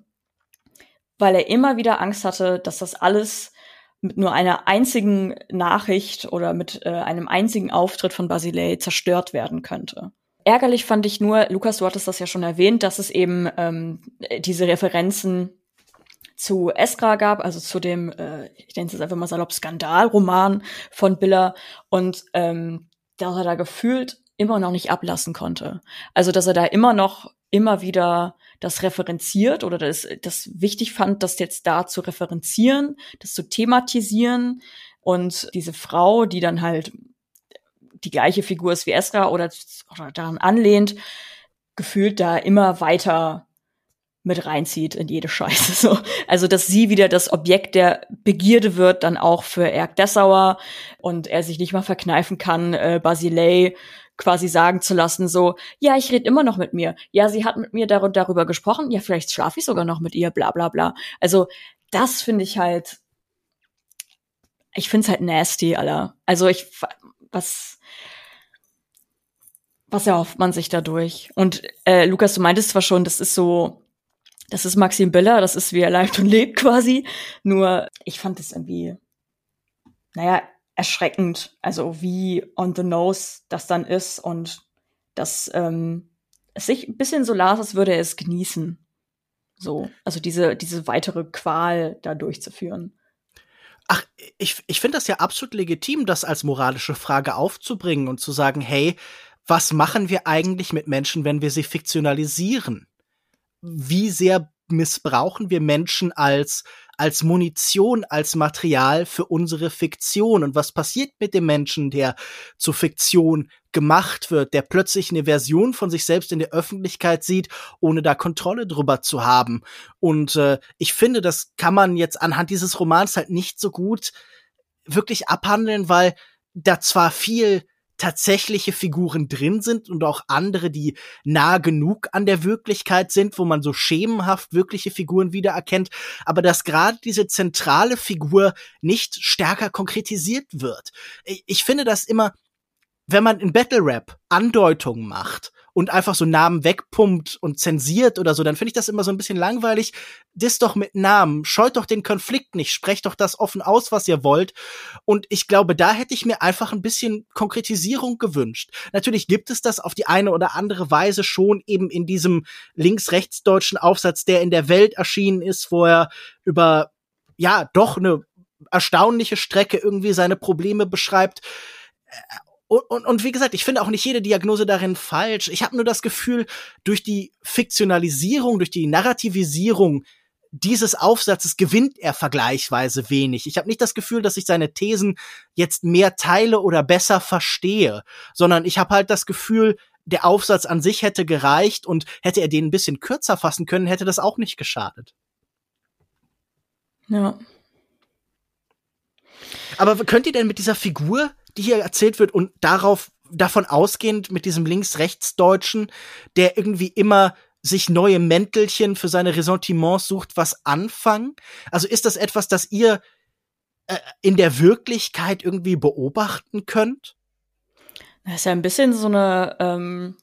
weil er immer wieder Angst hatte, dass das alles mit nur einer einzigen Nachricht oder mit äh, einem einzigen Auftritt von Basilei zerstört werden könnte. Ärgerlich fand ich nur, Lukas, du hattest das ja schon erwähnt, dass es eben ähm, diese Referenzen zu Esra gab, also zu dem, äh, ich nenne es jetzt einfach mal salopp, Skandalroman von Biller und ähm, dass er da gefühlt immer noch nicht ablassen konnte. Also dass er da immer noch immer wieder das referenziert oder das, das wichtig fand, das jetzt da zu referenzieren, das zu thematisieren und diese Frau, die dann halt die gleiche Figur ist wie Esra oder, oder daran anlehnt, gefühlt da immer weiter mit reinzieht in jede Scheiße. So. Also, dass sie wieder das Objekt der Begierde wird, dann auch für Erk Dessauer und er sich nicht mal verkneifen kann, äh, Basilei quasi sagen zu lassen, so, ja, ich rede immer noch mit mir. Ja, sie hat mit mir dar darüber gesprochen. Ja, vielleicht schlafe ich sogar noch mit ihr, bla bla bla. Also, das finde ich halt, ich finde es halt nasty, Alter. Also, ich, was, was erhofft man sich dadurch? Und äh, Lukas, du meintest zwar schon, das ist so, das ist Maxim Biller, das ist wie er lebt und lebt quasi. Nur ich fand es irgendwie, naja, erschreckend, also wie on the nose das dann ist und dass ähm, es sich ein bisschen so las, als würde er es genießen. So, also diese, diese weitere Qual da durchzuführen.
Ach, ich, ich finde das ja absolut legitim, das als moralische Frage aufzubringen und zu sagen, hey, was machen wir eigentlich mit Menschen, wenn wir sie fiktionalisieren? Wie sehr missbrauchen wir Menschen als als Munition, als Material für unsere Fiktion. Und was passiert mit dem Menschen, der zur Fiktion gemacht wird, der plötzlich eine Version von sich selbst in der Öffentlichkeit sieht, ohne da Kontrolle drüber zu haben. Und äh, ich finde, das kann man jetzt anhand dieses Romans halt nicht so gut wirklich abhandeln, weil da zwar viel tatsächliche Figuren drin sind und auch andere, die nah genug an der Wirklichkeit sind, wo man so schemenhaft wirkliche Figuren wiedererkennt, aber dass gerade diese zentrale Figur nicht stärker konkretisiert wird. Ich finde das immer, wenn man in Battle Rap Andeutungen macht und einfach so Namen wegpumpt und zensiert oder so, dann finde ich das immer so ein bisschen langweilig. Dis doch mit Namen, scheut doch den Konflikt nicht, sprecht doch das offen aus, was ihr wollt. Und ich glaube, da hätte ich mir einfach ein bisschen Konkretisierung gewünscht. Natürlich gibt es das auf die eine oder andere Weise schon eben in diesem links-rechts-deutschen Aufsatz, der in der Welt erschienen ist, wo er über ja doch eine erstaunliche Strecke irgendwie seine Probleme beschreibt. Und, und, und wie gesagt, ich finde auch nicht jede Diagnose darin falsch. Ich habe nur das Gefühl, durch die Fiktionalisierung, durch die Narrativisierung dieses Aufsatzes gewinnt er vergleichsweise wenig. Ich habe nicht das Gefühl, dass ich seine Thesen jetzt mehr teile oder besser verstehe, sondern ich habe halt das Gefühl, der Aufsatz an sich hätte gereicht und hätte er den ein bisschen kürzer fassen können, hätte das auch nicht geschadet.
Ja.
Aber könnt ihr denn mit dieser Figur, die hier erzählt wird und darauf davon ausgehend mit diesem links-rechts-Deutschen, der irgendwie immer sich neue Mäntelchen für seine Ressentiments sucht, was anfangen? Also ist das etwas, das ihr äh, in der Wirklichkeit irgendwie beobachten könnt?
Das ist ja ein bisschen so eine, ähm,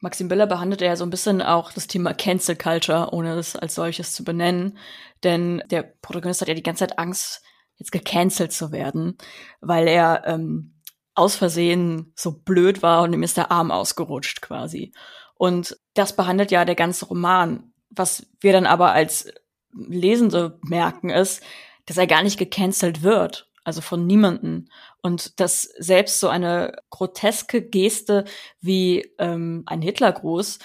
Maxim Biller behandelt ja so ein bisschen auch das Thema Cancel Culture, ohne es als solches zu benennen. Denn der Protagonist hat ja die ganze Zeit Angst, jetzt gecancelt zu werden, weil er ähm, aus Versehen so blöd war und ihm ist der Arm ausgerutscht quasi. Und das behandelt ja der ganze Roman. Was wir dann aber als Lesende merken, ist, dass er gar nicht gecancelt wird. Also von niemanden. Und dass selbst so eine groteske Geste wie ähm, ein Hitlergruß,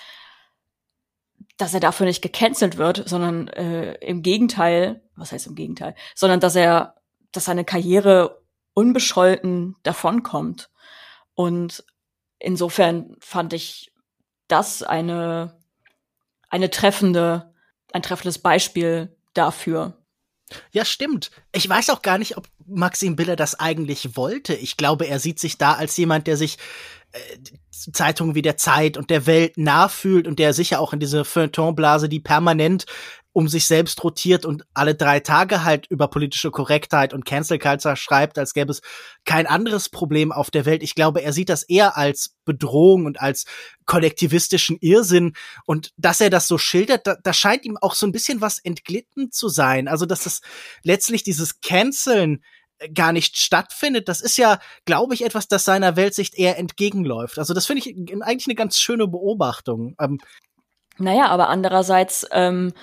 dass er dafür nicht gecancelt wird, sondern äh, im Gegenteil, was heißt im Gegenteil, sondern dass er, dass seine Karriere unbescholten davonkommt. Und insofern fand ich das eine, eine treffende, ein treffendes Beispiel dafür.
Ja, stimmt. Ich weiß auch gar nicht, ob Maxim Biller das eigentlich wollte. Ich glaube, er sieht sich da als jemand, der sich äh, Zeitungen wie der Zeit und der Welt nachfühlt und der sicher auch in diese Feuilletonblase, die permanent um sich selbst rotiert und alle drei Tage halt über politische Korrektheit und Cancel Culture schreibt, als gäbe es kein anderes Problem auf der Welt. Ich glaube, er sieht das eher als Bedrohung und als kollektivistischen Irrsinn. Und dass er das so schildert, da, da scheint ihm auch so ein bisschen was entglitten zu sein. Also, dass das letztlich dieses Canceln äh, gar nicht stattfindet, das ist ja, glaube ich, etwas, das seiner Weltsicht eher entgegenläuft. Also das finde ich eigentlich eine ganz schöne Beobachtung. Ähm,
naja, aber andererseits ähm,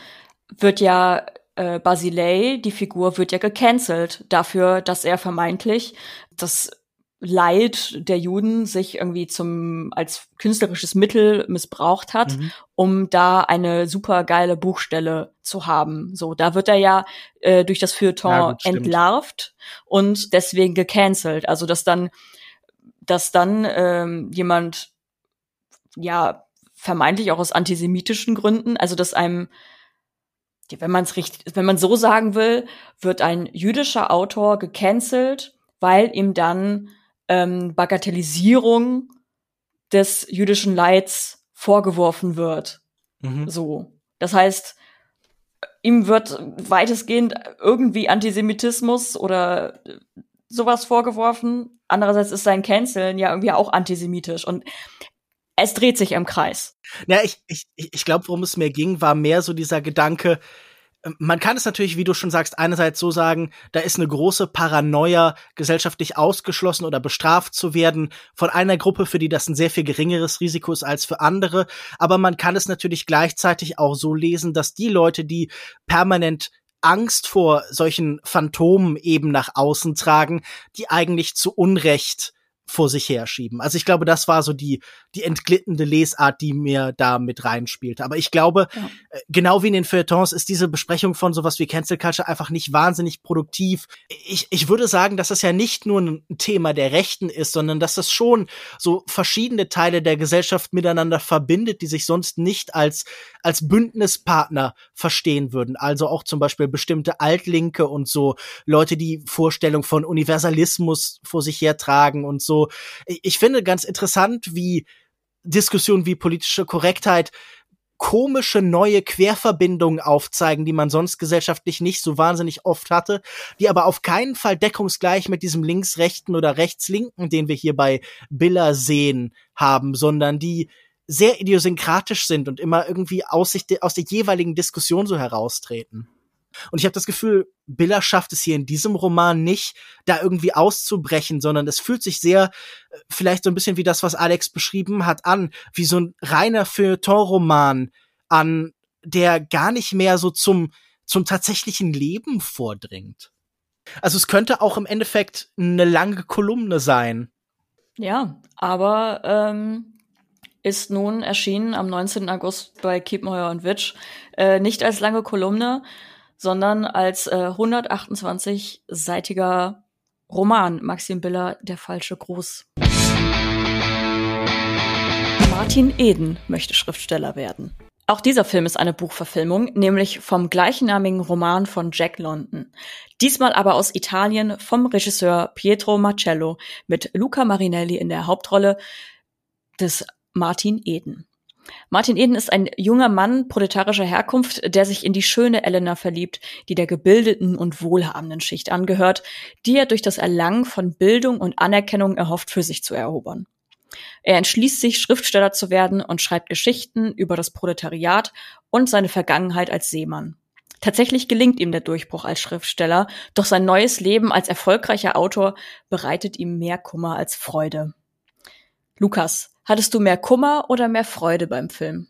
wird ja äh, Basilei, die Figur, wird ja gecancelt dafür, dass er vermeintlich das Leid der Juden sich irgendwie zum als künstlerisches Mittel missbraucht hat, mhm. um da eine super geile Buchstelle zu haben. So, da wird er ja äh, durch das Feuilleton ja, gut, entlarvt und deswegen gecancelt. Also dass dann, dass dann ähm, jemand ja vermeintlich auch aus antisemitischen Gründen, also dass einem wenn man es richtig, wenn man so sagen will, wird ein jüdischer Autor gecancelt, weil ihm dann ähm, Bagatellisierung des jüdischen Leids vorgeworfen wird. Mhm. So. Das heißt, ihm wird weitestgehend irgendwie Antisemitismus oder sowas vorgeworfen. Andererseits ist sein Canceln ja irgendwie auch antisemitisch. Und es dreht sich im Kreis.
Ja, ich, ich, ich glaube, worum es mir ging, war mehr so dieser Gedanke, ähm, man kann es natürlich, wie du schon sagst, einerseits so sagen, da ist eine große Paranoia, gesellschaftlich ausgeschlossen oder bestraft zu werden von einer Gruppe, für die das ein sehr viel geringeres Risiko ist als für andere. Aber man kann es natürlich gleichzeitig auch so lesen, dass die Leute, die permanent Angst vor solchen Phantomen eben nach außen tragen, die eigentlich zu Unrecht vor sich herschieben. Also ich glaube, das war so die, die entglittene Lesart, die mir da mit reinspielte. Aber ich glaube, ja. Äh, genau wie in den Feuilletons ist diese Besprechung von sowas wie Cancel Culture einfach nicht wahnsinnig produktiv. Ich, ich würde sagen, dass das ja nicht nur ein Thema der Rechten ist, sondern dass das schon so verschiedene Teile der Gesellschaft miteinander verbindet, die sich sonst nicht als, als Bündnispartner verstehen würden. Also auch zum Beispiel bestimmte Altlinke und so Leute, die Vorstellung von Universalismus vor sich hertragen und so ich finde ganz interessant, wie Diskussionen wie politische Korrektheit komische neue Querverbindungen aufzeigen, die man sonst gesellschaftlich nicht so wahnsinnig oft hatte, die aber auf keinen Fall deckungsgleich mit diesem links-rechten oder rechts-linken, den wir hier bei Biller sehen, haben, sondern die sehr idiosynkratisch sind und immer irgendwie aus, sich, aus der jeweiligen Diskussion so heraustreten. Und ich habe das Gefühl, Biller schafft es hier in diesem Roman nicht, da irgendwie auszubrechen, sondern es fühlt sich sehr, äh, vielleicht so ein bisschen wie das, was Alex beschrieben hat, an, wie so ein reiner Feuilleton-Roman an, der gar nicht mehr so zum, zum tatsächlichen Leben vordringt. Also es könnte auch im Endeffekt eine lange Kolumne sein.
Ja, aber ähm, ist nun erschienen am 19. August bei Kiepenheuer und Witsch. Äh, nicht als lange Kolumne, sondern als äh, 128-seitiger Roman Maxim Biller, Der falsche Gruß. Martin Eden möchte Schriftsteller werden. Auch dieser Film ist eine Buchverfilmung, nämlich vom gleichnamigen Roman von Jack London. Diesmal aber aus Italien vom Regisseur Pietro Marcello mit Luca Marinelli in der Hauptrolle des Martin Eden. Martin Eden ist ein junger Mann proletarischer Herkunft, der sich in die schöne Elena verliebt, die der gebildeten und wohlhabenden Schicht angehört, die er durch das Erlangen von Bildung und Anerkennung erhofft, für sich zu erobern. Er entschließt sich, Schriftsteller zu werden und schreibt Geschichten über das Proletariat und seine Vergangenheit als Seemann. Tatsächlich gelingt ihm der Durchbruch als Schriftsteller, doch sein neues Leben als erfolgreicher Autor bereitet ihm mehr Kummer als Freude. Lukas, hattest du mehr Kummer oder mehr Freude beim Film?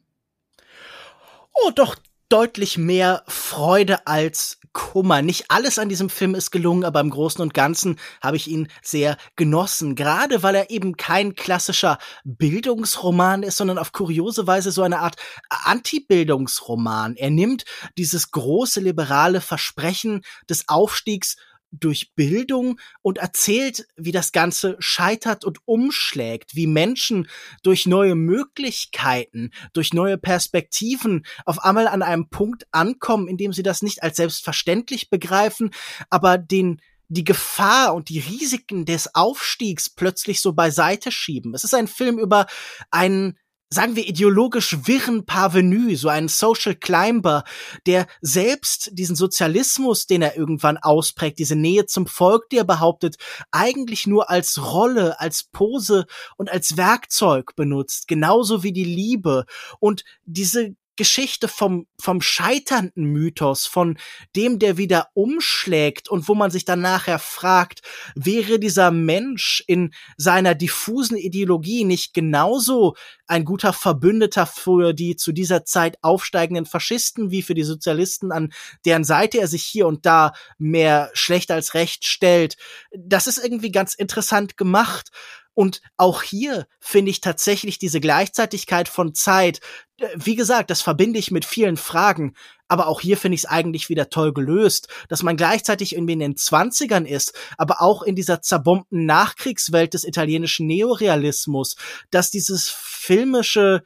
Oh, doch deutlich mehr Freude als Kummer. Nicht alles an diesem Film ist gelungen, aber im Großen und Ganzen habe ich ihn sehr genossen. Gerade weil er eben kein klassischer Bildungsroman ist, sondern auf kuriose Weise so eine Art Anti-Bildungsroman. Er nimmt dieses große liberale Versprechen des Aufstiegs durch Bildung und erzählt, wie das Ganze scheitert und umschlägt, wie Menschen durch neue Möglichkeiten, durch neue Perspektiven auf einmal an einem Punkt ankommen, in dem sie das nicht als selbstverständlich begreifen, aber den die Gefahr und die Risiken des Aufstiegs plötzlich so beiseite schieben. Es ist ein Film über einen sagen wir, ideologisch wirren Parvenu, so ein Social Climber, der selbst diesen Sozialismus, den er irgendwann ausprägt, diese Nähe zum Volk, die er behauptet, eigentlich nur als Rolle, als Pose und als Werkzeug benutzt, genauso wie die Liebe. Und diese Geschichte vom, vom scheiternden Mythos, von dem, der wieder umschlägt und wo man sich dann nachher fragt, wäre dieser Mensch in seiner diffusen Ideologie nicht genauso ein guter Verbündeter für die zu dieser Zeit aufsteigenden Faschisten wie für die Sozialisten, an deren Seite er sich hier und da mehr schlecht als recht stellt. Das ist irgendwie ganz interessant gemacht. Und auch hier finde ich tatsächlich diese Gleichzeitigkeit von Zeit. Äh, wie gesagt, das verbinde ich mit vielen Fragen. Aber auch hier finde ich es eigentlich wieder toll gelöst, dass man gleichzeitig irgendwie in den Zwanzigern ist, aber auch in dieser zerbombten Nachkriegswelt des italienischen Neorealismus, dass dieses filmische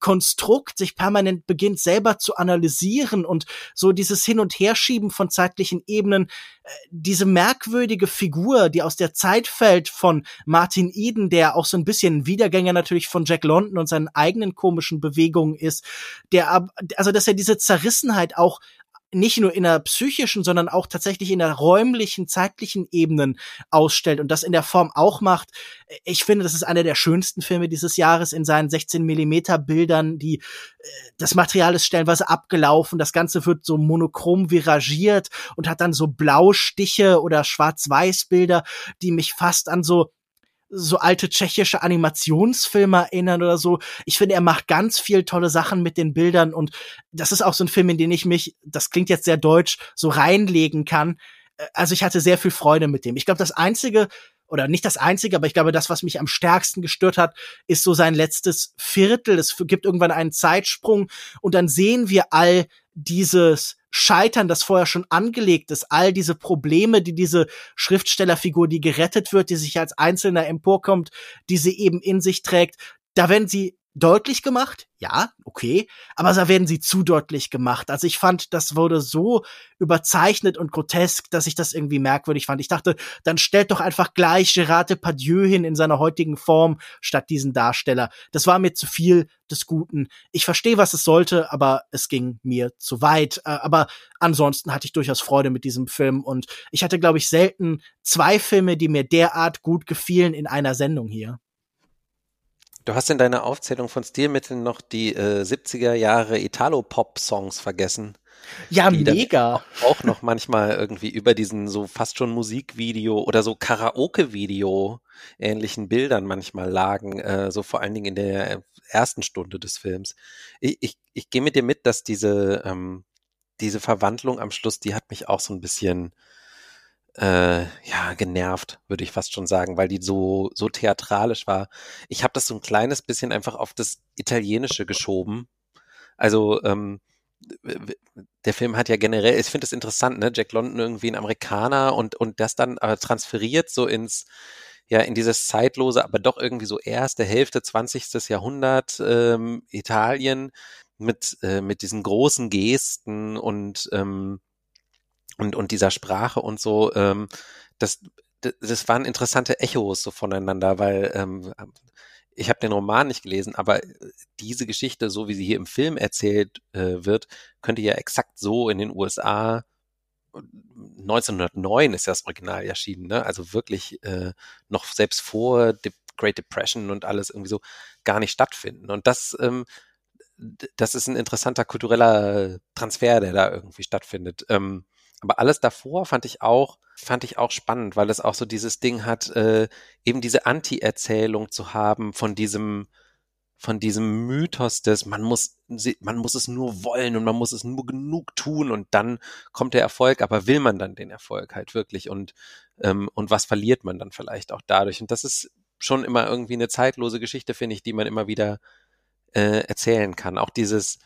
Konstrukt sich permanent beginnt selber zu analysieren und so dieses Hin- und Herschieben von zeitlichen Ebenen, äh, diese merkwürdige Figur, die aus der Zeit fällt von Martin Eden, der auch so ein bisschen Wiedergänger natürlich von Jack London und seinen eigenen komischen Bewegungen ist, der also dass er diese Zerrissenheit auch nicht nur in der psychischen, sondern auch tatsächlich in der räumlichen, zeitlichen Ebenen ausstellt und das in der Form auch macht. Ich finde, das ist einer der schönsten Filme dieses Jahres in seinen 16 Millimeter Bildern, die äh, das Material ist stellenweise abgelaufen, das Ganze wird so monochrom viragiert und hat dann so Blaustiche oder Schwarz-Weiß Bilder, die mich fast an so so alte tschechische Animationsfilme erinnern oder so. Ich finde, er macht ganz viel tolle Sachen mit den Bildern und das ist auch so ein Film, in den ich mich, das klingt jetzt sehr deutsch, so reinlegen kann. Äh, also ich hatte sehr viel Freude mit dem. Ich glaube, das einzige oder nicht das einzige, aber ich glaube, das, was mich am stärksten gestört hat, ist so sein letztes Viertel. Es gibt irgendwann einen Zeitsprung und dann sehen wir all dieses Scheitern, das vorher schon angelegt ist, all diese Probleme, die diese Schriftstellerfigur, die gerettet wird, die sich als Einzelner emporkommt, die sie eben in sich trägt, da werden sie deutlich gemacht, ja, okay, aber da werden sie zu deutlich gemacht. Also ich fand, das wurde so überzeichnet und grotesk, dass ich das irgendwie merkwürdig fand. Ich dachte, dann stellt doch einfach gleich Gerard Depardieu hin in seiner heutigen Form statt diesen Darsteller. Das war mir zu viel des Guten. Ich verstehe, was es sollte, aber es ging mir zu weit. Äh, aber ansonsten hatte ich durchaus Freude mit diesem Film und ich hatte, glaube ich, selten zwei Filme, die mir derart gut gefielen in einer Sendung hier.
Du hast in deiner Aufzählung von Stilmitteln noch die äh, 70er Jahre Italo-Pop-Songs vergessen.
Ja, mega.
Auch noch manchmal irgendwie über diesen so fast schon Musikvideo oder so Karaoke-Video ähnlichen Bildern manchmal lagen, äh, so vor allen Dingen in der ersten Stunde des Films. Ich, ich, ich gehe mit dir mit, dass diese, ähm, diese Verwandlung am Schluss, die hat mich auch so ein bisschen äh, ja, genervt, würde ich fast schon sagen, weil die so, so theatralisch war. Ich habe das so ein kleines bisschen einfach auf das Italienische geschoben. Also, ähm, der Film hat ja generell, ich finde es interessant, ne, Jack London irgendwie ein Amerikaner und, und das dann aber transferiert so ins, ja, in dieses zeitlose, aber doch irgendwie so erste Hälfte 20. Jahrhundert ähm, Italien mit, äh, mit diesen großen Gesten und, ähm, und, und dieser Sprache und so, ähm, das, das waren interessante Echos so voneinander, weil ähm, ich habe den Roman nicht gelesen, aber diese Geschichte, so wie sie hier im Film erzählt äh, wird, könnte ja exakt so in den USA 1909 ist ja das Original erschienen, ne? Also wirklich äh, noch selbst vor The Great Depression und alles irgendwie so gar nicht stattfinden. Und das, ähm, das ist ein interessanter kultureller Transfer, der da irgendwie stattfindet. Ähm, aber alles davor fand ich auch, fand ich auch spannend, weil es auch so dieses Ding hat, äh, eben diese Anti-Erzählung zu haben von diesem, von diesem Mythos des, man muss, man muss es nur wollen und man muss es nur genug tun und dann kommt der Erfolg, aber will man dann den Erfolg halt wirklich und, ähm, und was verliert man dann vielleicht auch dadurch? Und das ist schon immer irgendwie eine zeitlose Geschichte, finde ich, die man immer wieder äh, erzählen kann. Auch dieses,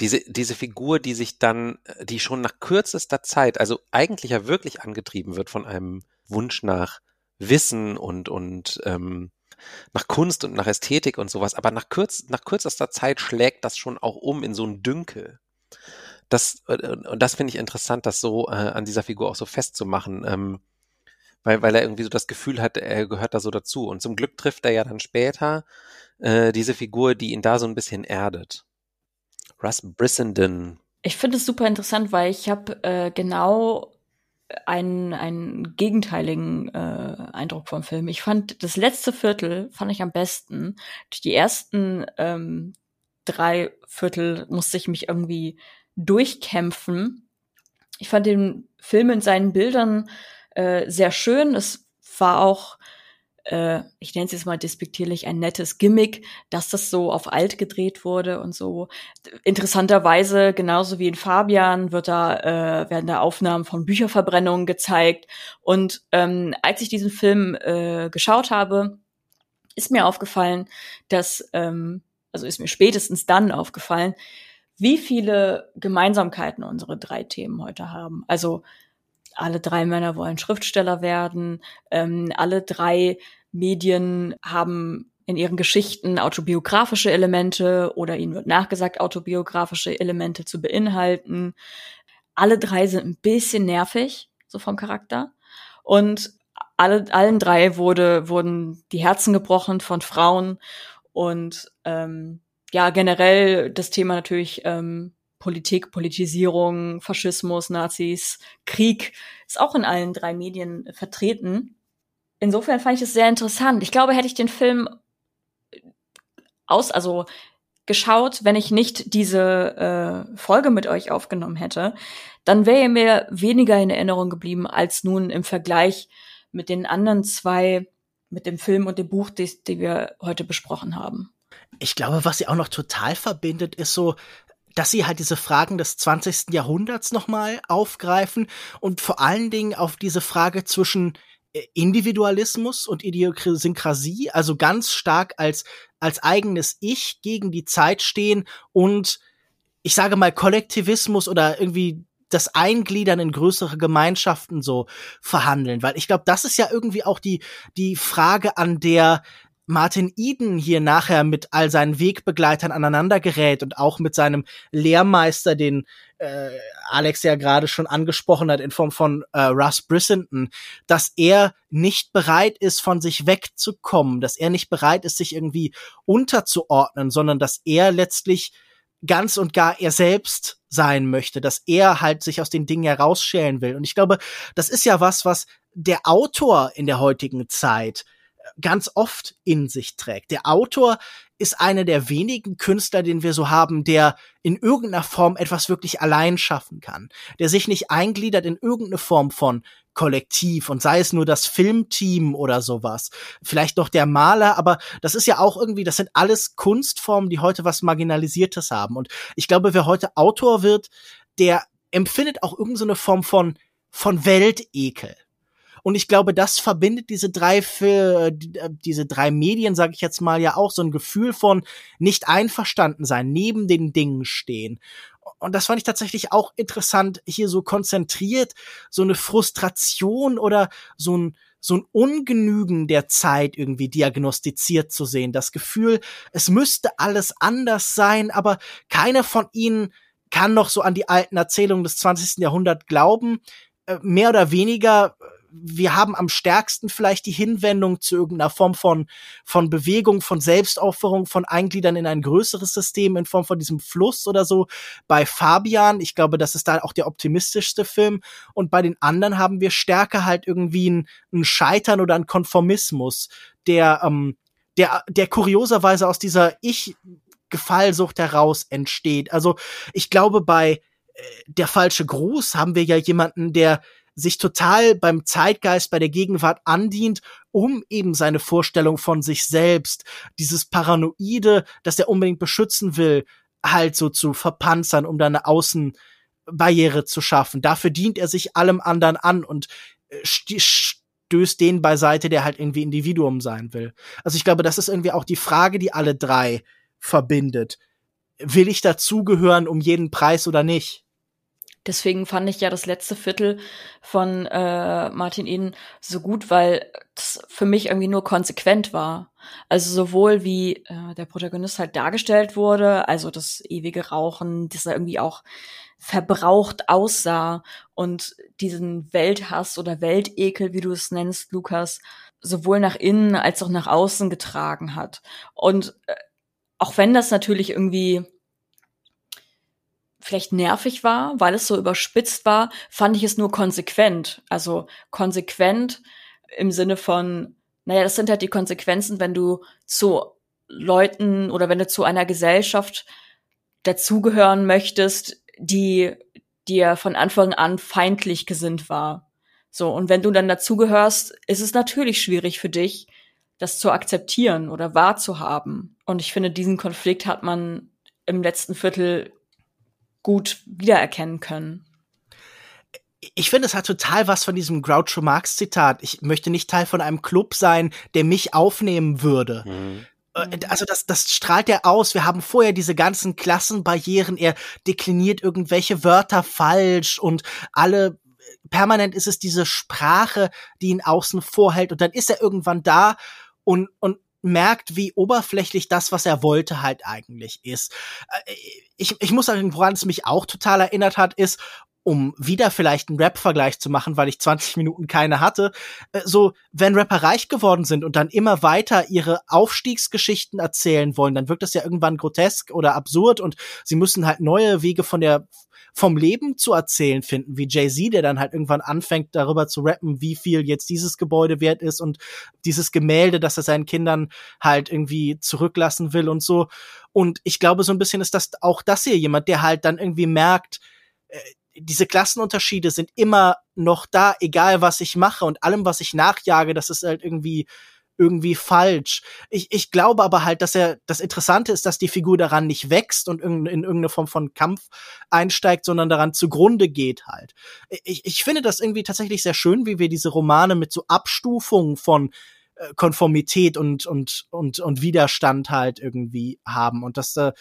diese, diese Figur, die sich dann, die schon nach kürzester Zeit, also eigentlich ja wirklich angetrieben wird von einem Wunsch nach Wissen und, und ähm, nach Kunst und nach Ästhetik und sowas, aber nach, kürz, nach kürzester Zeit schlägt das schon auch um in so ein Dünkel. Das, äh, und das finde ich interessant, das so äh, an dieser Figur auch so festzumachen, ähm, weil, weil er irgendwie so das Gefühl hat, er gehört da so dazu. Und zum Glück trifft er ja dann später äh, diese Figur, die ihn da so ein bisschen erdet. Russ Brissenden.
Ich finde es super interessant, weil ich habe äh, genau einen, einen gegenteiligen äh, Eindruck vom Film. Ich fand das letzte Viertel fand ich am besten. Durch die ersten ähm, drei Viertel musste ich mich irgendwie durchkämpfen. Ich fand den Film in seinen Bildern äh, sehr schön. Es war auch äh, ich nenne es jetzt mal despektierlich, ein nettes Gimmick, dass das so auf alt gedreht wurde und so. Interessanterweise, genauso wie in Fabian, wird da, äh, werden da Aufnahmen von Bücherverbrennungen gezeigt. Und ähm, als ich diesen Film äh, geschaut habe, ist mir aufgefallen, dass, ähm, also ist mir spätestens dann aufgefallen, wie viele Gemeinsamkeiten unsere drei Themen heute haben. Also alle drei Männer wollen Schriftsteller werden, ähm, alle drei Medien haben in ihren Geschichten autobiografische Elemente oder ihnen wird nachgesagt, autobiografische Elemente zu beinhalten. Alle drei sind ein bisschen nervig, so vom Charakter. Und alle, allen drei wurde, wurden die Herzen gebrochen von Frauen und ähm, ja, generell das Thema natürlich ähm, Politik, Politisierung, Faschismus, Nazis, Krieg ist auch in allen drei Medien vertreten. Insofern fand ich es sehr interessant. Ich glaube, hätte ich den Film aus, also geschaut, wenn ich nicht diese äh, Folge mit euch aufgenommen hätte, dann wäre mir weniger in Erinnerung geblieben als nun im Vergleich mit den anderen zwei, mit dem Film und dem Buch, die, die wir heute besprochen haben.
Ich glaube, was sie auch noch total verbindet, ist so dass sie halt diese Fragen des 20. Jahrhunderts nochmal aufgreifen und vor allen Dingen auf diese Frage zwischen Individualismus und Idiosynkrasie, also ganz stark als, als eigenes Ich gegen die Zeit stehen und ich sage mal Kollektivismus oder irgendwie das Eingliedern in größere Gemeinschaften so verhandeln, weil ich glaube, das ist ja irgendwie auch die die Frage, an der Martin Eden hier nachher mit all seinen Wegbegleitern aneinander gerät und auch mit seinem Lehrmeister, den äh, Alex ja gerade schon angesprochen hat in Form von äh, Russ Brissenden, dass er nicht bereit ist, von sich wegzukommen, dass er nicht bereit ist, sich irgendwie unterzuordnen, sondern dass er letztlich ganz und gar er selbst sein möchte, dass er halt sich aus den Dingen herausschälen will. Und ich glaube, das ist ja was, was der Autor in der heutigen Zeit ganz oft in sich trägt. Der Autor ist einer der wenigen Künstler, den wir so haben, der in irgendeiner Form etwas wirklich allein schaffen kann, der sich nicht eingliedert in irgendeine Form von Kollektiv und sei es nur das Filmteam oder sowas. Vielleicht noch der Maler, aber das ist ja auch irgendwie, das sind alles Kunstformen, die heute was Marginalisiertes haben. Und ich glaube, wer heute Autor wird, der empfindet auch irgendeine so Form von von Weltekel. Und ich glaube, das verbindet diese drei für äh, diese drei Medien, sage ich jetzt mal, ja auch so ein Gefühl von nicht einverstanden sein, neben den Dingen stehen. Und das fand ich tatsächlich auch interessant, hier so konzentriert so eine Frustration oder so ein so ein Ungenügen der Zeit irgendwie diagnostiziert zu sehen. Das Gefühl, es müsste alles anders sein, aber keiner von ihnen kann noch so an die alten Erzählungen des 20. Jahrhunderts glauben. Äh, mehr oder weniger wir haben am stärksten vielleicht die Hinwendung zu irgendeiner Form von, von Bewegung, von Selbstaufforderung, von Eingliedern in ein größeres System in Form von diesem Fluss oder so. Bei Fabian, ich glaube, das ist da auch der optimistischste Film. Und bei den anderen haben wir stärker halt irgendwie ein, ein Scheitern oder ein Konformismus, der, ähm, der, der kurioserweise aus dieser Ich-Gefallsucht heraus entsteht. Also ich glaube, bei äh, der falsche Gruß haben wir ja jemanden, der sich total beim Zeitgeist, bei der Gegenwart andient, um eben seine Vorstellung von sich selbst, dieses Paranoide, das er unbedingt beschützen will, halt so zu verpanzern, um da eine Außenbarriere zu schaffen. Dafür dient er sich allem anderen an und äh, stößt den beiseite, der halt irgendwie Individuum sein will. Also ich glaube, das ist irgendwie auch die Frage, die alle drei verbindet. Will ich dazugehören um jeden Preis oder nicht?
Deswegen fand ich ja das letzte Viertel von äh, Martin Eden so gut, weil das für mich irgendwie nur konsequent war. Also sowohl wie äh, der Protagonist halt dargestellt wurde, also das ewige Rauchen, dass er irgendwie auch verbraucht aussah und diesen Welthass oder Weltekel, wie du es nennst, Lukas, sowohl nach innen als auch nach außen getragen hat. Und äh, auch wenn das natürlich irgendwie vielleicht nervig war, weil es so überspitzt war, fand ich es nur konsequent. Also konsequent im Sinne von, naja, das sind halt die Konsequenzen, wenn du zu Leuten oder wenn du zu einer Gesellschaft dazugehören möchtest, die dir von Anfang an feindlich gesinnt war. So, und wenn du dann dazugehörst, ist es natürlich schwierig für dich, das zu akzeptieren oder wahrzuhaben. Und ich finde, diesen Konflikt hat man im letzten Viertel gut wiedererkennen können.
Ich finde, es hat total was von diesem Groucho Marx Zitat. Ich möchte nicht Teil von einem Club sein, der mich aufnehmen würde. Mhm äh, also das, das strahlt er aus. Wir haben vorher diese ganzen Klassenbarrieren. Er dekliniert irgendwelche Wörter falsch und alle permanent ist es diese Sprache, die ihn außen vorhält. Und dann ist er irgendwann da und, und merkt, wie oberflächlich das, was er wollte, halt eigentlich ist. Äh, ich, ich muss sagen, woran es mich auch total erinnert hat, ist, um wieder vielleicht einen Rap-Vergleich zu machen, weil ich 20 Minuten keine hatte, äh, so, wenn Rapper reich geworden sind und dann immer weiter ihre Aufstiegsgeschichten erzählen wollen, dann wirkt das ja irgendwann grotesk oder absurd und sie müssen halt neue Wege von der vom Leben zu erzählen finden, wie Jay-Z, der dann halt irgendwann anfängt, darüber zu rappen, wie viel jetzt dieses Gebäude wert ist und dieses Gemälde, das er seinen Kindern halt irgendwie zurücklassen will und so. Und ich glaube, so ein bisschen ist das auch das hier jemand, der halt dann irgendwie merkt, äh, diese Klassenunterschiede sind immer noch da, egal was ich mache und allem, was ich nachjage, das ist halt irgendwie irgendwie falsch. Ich, ich glaube aber halt, dass er, das Interessante ist, dass die Figur daran nicht wächst und in, in irgendeine Form von Kampf einsteigt, sondern daran zugrunde geht halt. Ich, ich finde das irgendwie tatsächlich sehr schön, wie wir diese Romane mit so Abstufungen von äh, Konformität und, und, und, und Widerstand halt irgendwie haben. Und das, äh,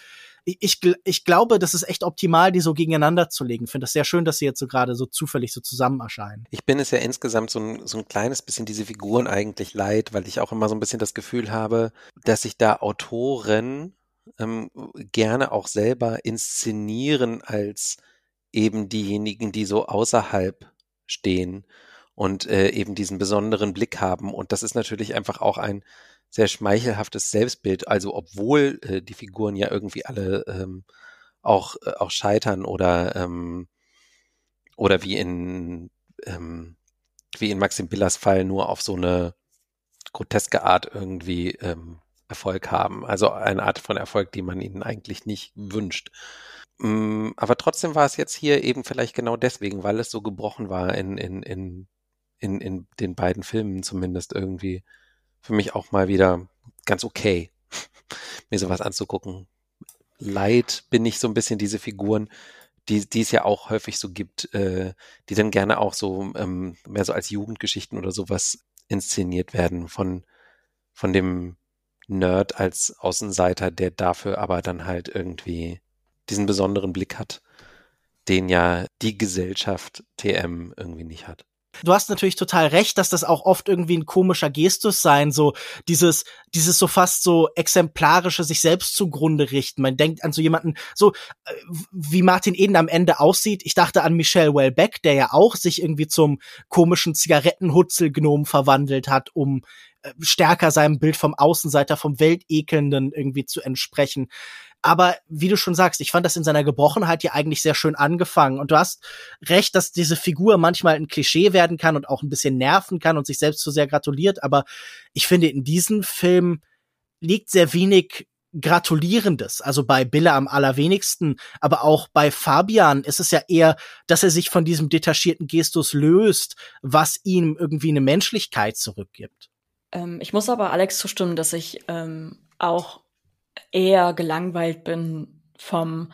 ich, ich glaube, das ist echt optimal, die so gegeneinander zu legen. Finde das sehr schön, dass sie jetzt so gerade so zufällig so zusammen erscheinen.
Ich bin es ja insgesamt so ein, so ein kleines bisschen diese Figuren eigentlich leid, weil ich auch immer so ein bisschen das Gefühl habe, dass sich da Autoren ähm, gerne auch selber inszenieren als eben diejenigen, die so außerhalb stehen und äh, eben diesen besonderen Blick haben. Und das ist natürlich einfach auch ein sehr schmeichelhaftes Selbstbild. Also obwohl äh, die Figuren ja irgendwie alle ähm, auch, äh, auch scheitern oder, ähm, oder wie in, ähm, wie in Maxim Billers Fall nur auf so eine groteske Art irgendwie ähm, Erfolg haben. Also eine Art von Erfolg, die man ihnen eigentlich nicht wünscht. Mm, aber trotzdem war es jetzt hier eben vielleicht genau deswegen, weil es so gebrochen war in, in, in, in, in den beiden Filmen zumindest irgendwie für mich auch mal wieder ganz okay, mir sowas anzugucken. Leid bin ich so ein bisschen diese Figuren, die, die es ja auch häufig so gibt, äh, die dann gerne auch so ähm, mehr so als Jugendgeschichten oder sowas inszeniert werden von, von dem Nerd als Außenseiter, der dafür aber dann halt irgendwie diesen besonderen Blick hat, den ja die Gesellschaft TM irgendwie nicht hat.
Du hast natürlich total recht, dass das auch oft irgendwie ein komischer Gestus sein, so dieses, dieses so fast so exemplarische sich selbst zugrunde richten. Man denkt an so jemanden, so äh, wie Martin Eden am Ende aussieht. Ich dachte an Michelle Wellbeck, der ja auch sich irgendwie zum komischen Zigarettenhutzelgnom verwandelt hat, um äh, stärker seinem Bild vom Außenseiter, vom Weltekelnden irgendwie zu entsprechen. Aber wie du schon sagst, ich fand das in seiner Gebrochenheit ja eigentlich sehr schön angefangen. Und du hast recht, dass diese Figur manchmal ein Klischee werden kann und auch ein bisschen nerven kann und sich selbst zu sehr gratuliert. Aber ich finde, in diesem Film liegt sehr wenig Gratulierendes. Also bei Bille am allerwenigsten, aber auch bei Fabian ist es ja eher, dass er sich von diesem detachierten Gestus löst, was ihm irgendwie eine Menschlichkeit zurückgibt.
Ähm, ich muss aber Alex zustimmen, dass ich ähm, auch eher gelangweilt bin vom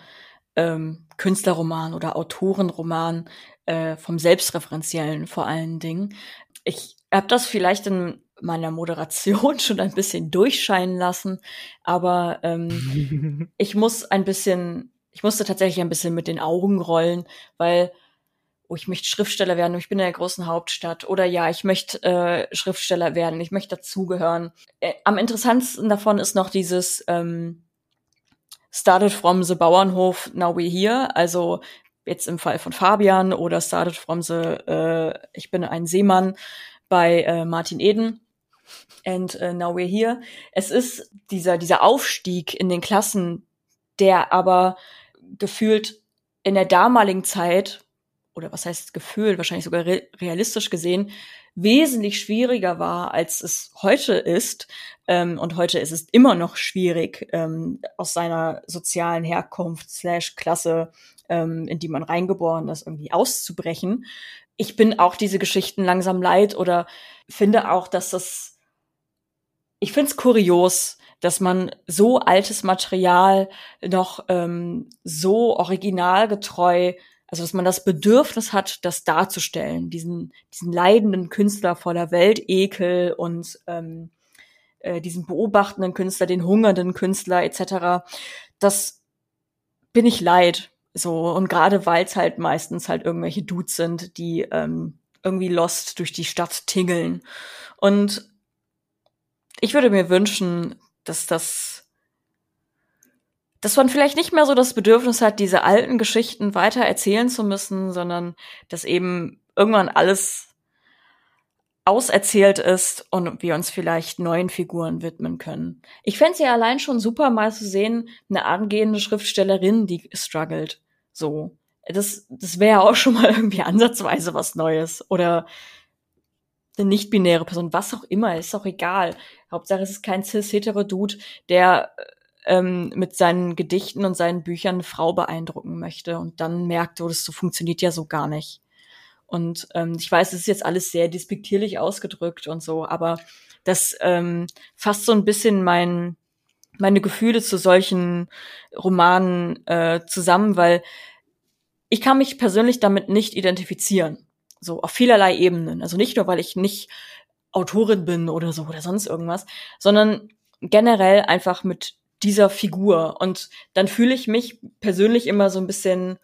ähm, Künstlerroman oder Autorenroman, äh, vom Selbstreferenziellen vor allen Dingen. Ich habe das vielleicht in meiner Moderation schon ein bisschen durchscheinen lassen, aber ähm, ich muss ein bisschen, ich musste tatsächlich ein bisschen mit den Augen rollen, weil oh, ich möchte Schriftsteller werden, ich bin in der großen Hauptstadt oder ja, ich möchte äh, Schriftsteller werden, ich möchte dazugehören. Äh, am interessantesten davon ist noch dieses ähm, Started from the Bauernhof, now we're here, also jetzt im Fall von Fabian oder Started from the äh, Ich bin ein Seemann bei äh, Martin Eden. And uh, now we're here. Es ist dieser, dieser Aufstieg in den Klassen, der aber gefühlt in der damaligen Zeit oder was heißt Gefühl, wahrscheinlich sogar re realistisch gesehen, wesentlich schwieriger war, als es heute ist. Ähm, und heute ist es immer noch schwierig, ähm, aus seiner sozialen Herkunft slash Klasse, ähm, in die man reingeboren ist, irgendwie auszubrechen. Ich bin auch diese Geschichten langsam leid oder finde auch, dass das, ich finde es kurios, dass man so altes Material noch ähm, so originalgetreu also, dass man das Bedürfnis hat, das darzustellen, diesen, diesen leidenden Künstler voller Weltekel und ähm, äh, diesen beobachtenden Künstler, den hungernden Künstler etc. Das bin ich leid. So, und gerade weil es halt meistens halt irgendwelche Dudes sind, die ähm, irgendwie lost durch die Stadt tingeln. Und ich würde mir wünschen, dass das dass man vielleicht nicht mehr so das Bedürfnis hat, diese alten Geschichten weiter erzählen zu müssen, sondern dass eben irgendwann alles auserzählt ist und wir uns vielleicht neuen Figuren widmen können. Ich fände es ja allein schon super, mal zu sehen, eine angehende Schriftstellerin, die struggelt. So. Das, das wäre auch schon mal irgendwie ansatzweise was Neues. Oder eine nicht-binäre Person, was auch immer, ist auch egal. Hauptsache, es ist kein cis-hetero-Dude, der ähm, mit seinen Gedichten und seinen Büchern eine Frau beeindrucken möchte und dann merkt, oh, das so funktioniert ja so gar nicht. Und ähm, ich weiß, es ist jetzt alles sehr despektierlich ausgedrückt und so, aber das ähm, fasst so ein bisschen mein, meine Gefühle zu solchen Romanen äh, zusammen, weil ich kann mich persönlich damit nicht identifizieren. So auf vielerlei Ebenen. Also nicht nur, weil ich nicht Autorin bin oder so oder sonst irgendwas, sondern generell einfach mit dieser Figur. Und dann fühle ich mich persönlich immer so ein bisschen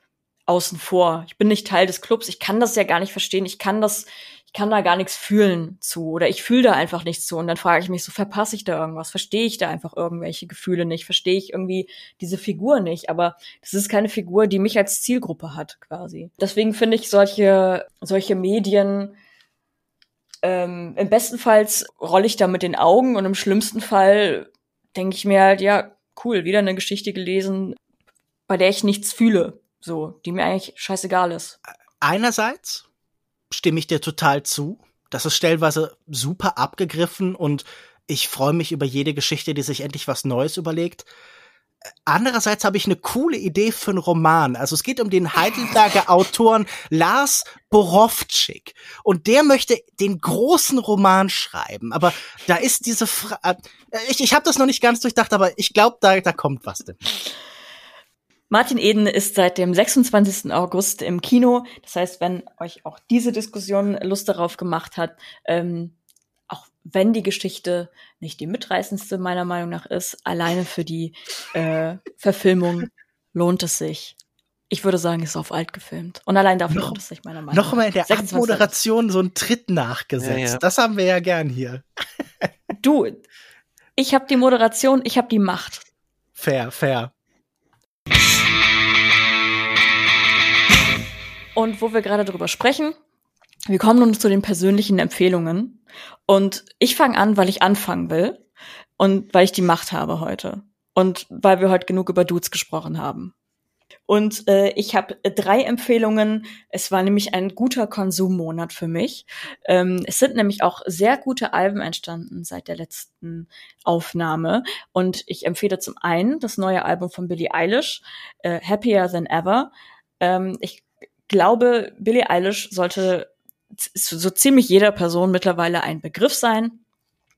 außen vor. Ich bin nicht Teil des Clubs. Ich kann das ja gar nicht verstehen. Ich kann das, ich kann da gar nichts fühlen zu oder ich fühle da einfach nichts zu. Und dann frage ich mich so, verpasse ich da irgendwas? Verstehe ich da einfach irgendwelche Gefühle nicht? Verstehe ich irgendwie diese Figur nicht? Aber das ist keine Figur, die mich als Zielgruppe hat, quasi. Deswegen finde ich solche, solche Medien, ähm, im besten Fall rolle ich da mit den Augen und im schlimmsten Fall denke ich mir halt, ja, cool, wieder eine Geschichte gelesen, bei der ich nichts fühle, so, die mir eigentlich scheißegal ist.
Einerseits stimme ich dir total zu. Das ist stellenweise super abgegriffen und ich freue mich über jede Geschichte, die sich endlich was Neues überlegt. Andererseits habe ich eine coole Idee für einen Roman. Also es geht um den Heidelberger Autoren Lars Borowczyk. Und der möchte den großen Roman schreiben. Aber da ist diese Frage. Äh, ich, ich habe das noch nicht ganz durchdacht, aber ich glaube, da, da kommt was denn.
Martin Eden ist seit dem 26. August im Kino. Das heißt, wenn euch auch diese Diskussion Lust darauf gemacht hat, ähm, auch wenn die Geschichte nicht die mitreißendste meiner Meinung nach ist, alleine für die äh, Verfilmung lohnt es sich. Ich würde sagen, ist auf alt gefilmt. Und allein dafür lohnt es sich meiner Meinung
nach. Nochmal in der Abmoderation so ein Tritt nachgesetzt. Ja, ja. Das haben wir ja gern hier.
du, ich habe die Moderation, ich habe die Macht.
Fair, fair.
Und wo wir gerade drüber sprechen, wir kommen nun zu den persönlichen Empfehlungen. Und ich fange an, weil ich anfangen will und weil ich die Macht habe heute. Und weil wir heute genug über Dudes gesprochen haben. Und äh, ich habe drei Empfehlungen. Es war nämlich ein guter Konsummonat für mich. Ähm, es sind nämlich auch sehr gute Alben entstanden seit der letzten Aufnahme. Und ich empfehle zum einen das neue Album von Billie Eilish, äh, Happier Than Ever. Ähm, ich glaube, Billie Eilish sollte so ziemlich jeder Person mittlerweile ein Begriff sein.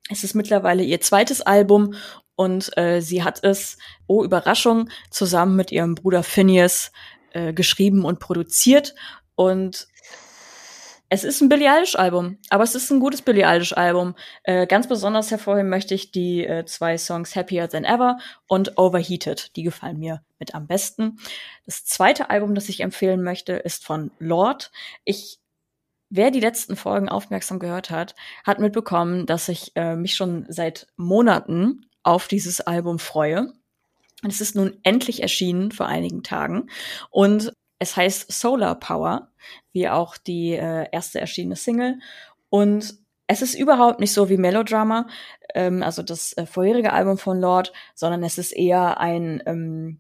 Es ist mittlerweile ihr zweites Album und äh, sie hat es, oh Überraschung, zusammen mit ihrem Bruder Phineas äh, geschrieben und produziert. Und es ist ein Billie Eilish Album, aber es ist ein gutes Billie Eilish Album. Äh, ganz besonders hervorheben möchte ich die äh, zwei Songs Happier Than Ever und Overheated. Die gefallen mir mit am besten. Das zweite Album, das ich empfehlen möchte, ist von Lord. Ich Wer die letzten Folgen aufmerksam gehört hat, hat mitbekommen, dass ich äh, mich schon seit Monaten auf dieses Album freue. Und es ist nun endlich erschienen vor einigen Tagen. Und es heißt Solar Power, wie auch die äh, erste erschienene Single. Und es ist überhaupt nicht so wie Melodrama, ähm, also das äh, vorherige Album von Lord, sondern es ist eher ein ähm,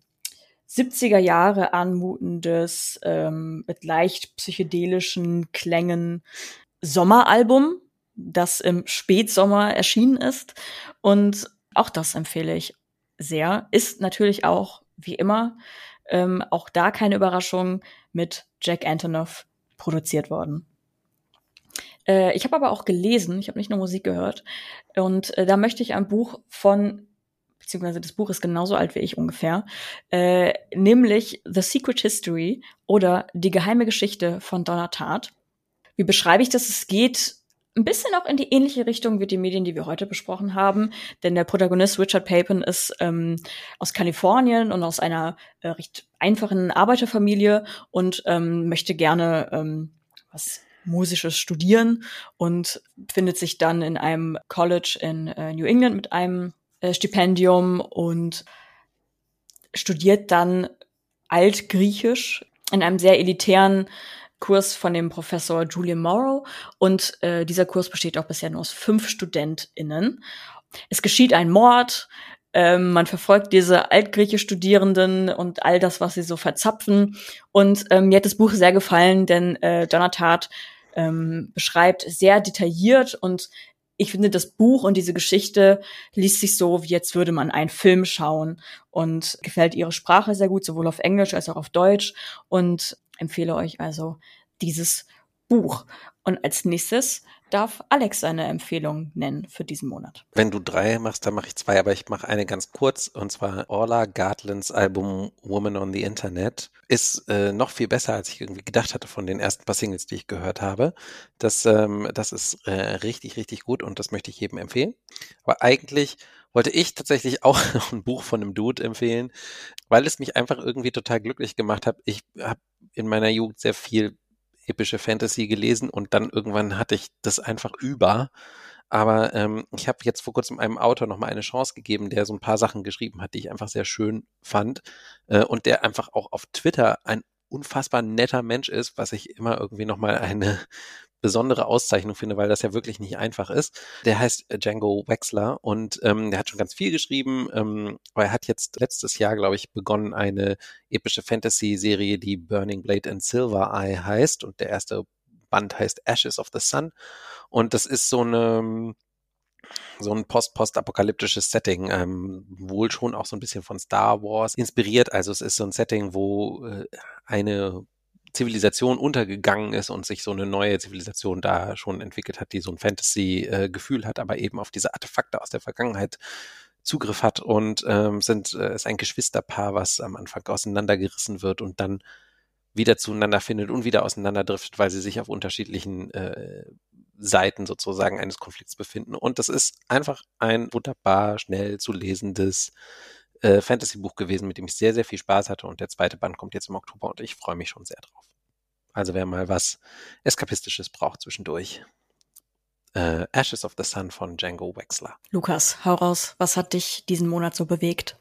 70er Jahre anmutendes, ähm, mit leicht psychedelischen Klängen Sommeralbum, das im Spätsommer erschienen ist. Und auch das empfehle ich sehr. Ist natürlich auch, wie immer, ähm, auch da keine Überraschung, mit Jack Antonoff produziert worden. Äh, ich habe aber auch gelesen, ich habe nicht nur Musik gehört, und äh, da möchte ich ein Buch von beziehungsweise das Buch ist genauso alt wie ich ungefähr, äh, nämlich The Secret History oder Die geheime Geschichte von Donna Tartt. Wie beschreibe ich das? Es geht ein bisschen auch in die ähnliche Richtung wie die Medien, die wir heute besprochen haben. Denn der Protagonist Richard Papin ist ähm, aus Kalifornien und aus einer äh, recht einfachen Arbeiterfamilie und ähm, möchte gerne ähm, was Musisches studieren und findet sich dann in einem College in äh, New England mit einem äh, Stipendium und studiert dann Altgriechisch in einem sehr elitären Kurs von dem Professor Julian Morrow. Und äh, dieser Kurs besteht auch bisher nur aus fünf StudentInnen. Es geschieht ein Mord. Ähm, man verfolgt diese altgriechisch Studierenden und all das, was sie so verzapfen. Und ähm, mir hat das Buch sehr gefallen, denn äh, Donathat ähm, beschreibt sehr detailliert und ich finde, das Buch und diese Geschichte liest sich so, wie jetzt würde man einen Film schauen. Und gefällt ihre Sprache sehr gut, sowohl auf Englisch als auch auf Deutsch. Und empfehle euch also dieses Buch. Und als nächstes darf Alex seine Empfehlung nennen für diesen Monat.
Wenn du drei machst, dann mache ich zwei, aber ich mache eine ganz kurz und zwar Orla Gartlands Album Woman on the Internet ist äh, noch viel besser, als ich irgendwie gedacht hatte von den ersten paar Singles, die ich gehört habe. Das, ähm, das ist äh, richtig, richtig gut und das möchte ich jedem empfehlen. Aber eigentlich wollte ich tatsächlich auch ein Buch von einem Dude empfehlen, weil es mich einfach irgendwie total glücklich gemacht hat. Ich habe in meiner Jugend sehr viel epische Fantasy gelesen und dann irgendwann hatte ich das einfach über. Aber ähm, ich habe jetzt vor kurzem einem Autor nochmal eine Chance gegeben, der so ein paar Sachen geschrieben hat, die ich einfach sehr schön fand äh, und der einfach auch auf Twitter ein unfassbar netter Mensch ist, was ich immer irgendwie nochmal eine besondere Auszeichnung finde, weil das ja wirklich nicht einfach ist. Der heißt äh, Django Wexler und ähm, der hat schon ganz viel geschrieben, ähm, aber er hat jetzt letztes Jahr, glaube ich, begonnen eine epische Fantasy-Serie, die Burning Blade and Silver Eye heißt und der erste Band heißt Ashes of the Sun und das ist so eine so ein post-post-apokalyptisches Setting, ähm, wohl schon auch so ein bisschen von Star Wars inspiriert. Also es ist so ein Setting, wo äh, eine Zivilisation untergegangen ist und sich so eine neue Zivilisation da schon entwickelt hat, die so ein Fantasy-Gefühl hat, aber eben auf diese Artefakte aus der Vergangenheit Zugriff hat und ähm, sind äh, ist ein Geschwisterpaar, was am Anfang auseinandergerissen wird und dann wieder zueinander findet und wieder auseinanderdriftet, weil sie sich auf unterschiedlichen äh, Seiten sozusagen eines Konflikts befinden. Und das ist einfach ein wunderbar schnell zu lesendes äh, Fantasy-Buch gewesen, mit dem ich sehr, sehr viel Spaß hatte. Und der zweite Band kommt jetzt im Oktober und ich freue mich schon sehr drauf. Also wer mal was Eskapistisches braucht zwischendurch. Äh, Ashes of the Sun von Django Wexler.
Lukas, hau raus. Was hat dich diesen Monat so bewegt?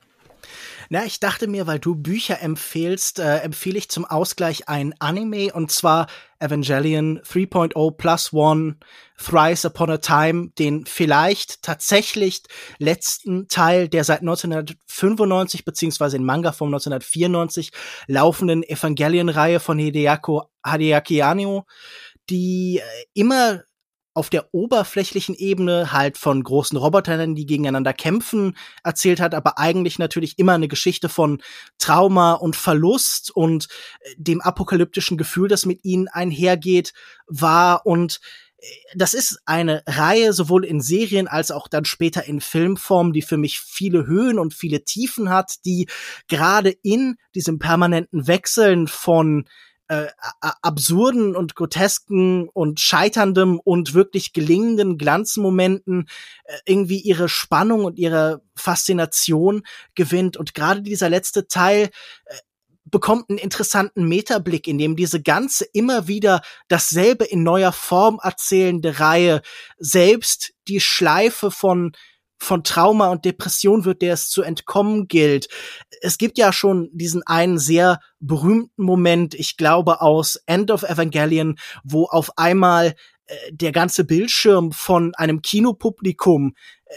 Na, ich dachte mir, weil du Bücher empfehlst, äh, empfehle ich zum Ausgleich ein Anime und zwar Evangelion 3.0 Plus One Thrice Upon a Time, den vielleicht tatsächlich letzten Teil der seit 1995 beziehungsweise in Manga vom 1994 laufenden Evangelion-Reihe von Hideaki Hideaki Anno, die äh, immer auf der oberflächlichen Ebene halt von großen Robotern, die gegeneinander kämpfen, erzählt hat, aber eigentlich natürlich immer eine Geschichte von Trauma und Verlust und äh, dem apokalyptischen Gefühl, das mit ihnen einhergeht, war. Und äh, das ist eine Reihe sowohl in Serien als auch dann später in Filmform, die für mich viele Höhen und viele Tiefen hat, die gerade in diesem permanenten Wechseln von äh, absurden und grotesken und scheiterndem und wirklich gelingenden Glanzmomenten äh, irgendwie ihre Spannung und ihre Faszination gewinnt. Und gerade dieser letzte Teil äh, bekommt einen interessanten Metablick, in dem diese ganze immer wieder dasselbe in neuer Form erzählende Reihe selbst die Schleife von von Trauma und Depression wird, der es zu entkommen gilt. Es gibt ja schon diesen einen sehr berühmten Moment, ich glaube aus End of Evangelion, wo auf einmal äh, der ganze Bildschirm von einem Kinopublikum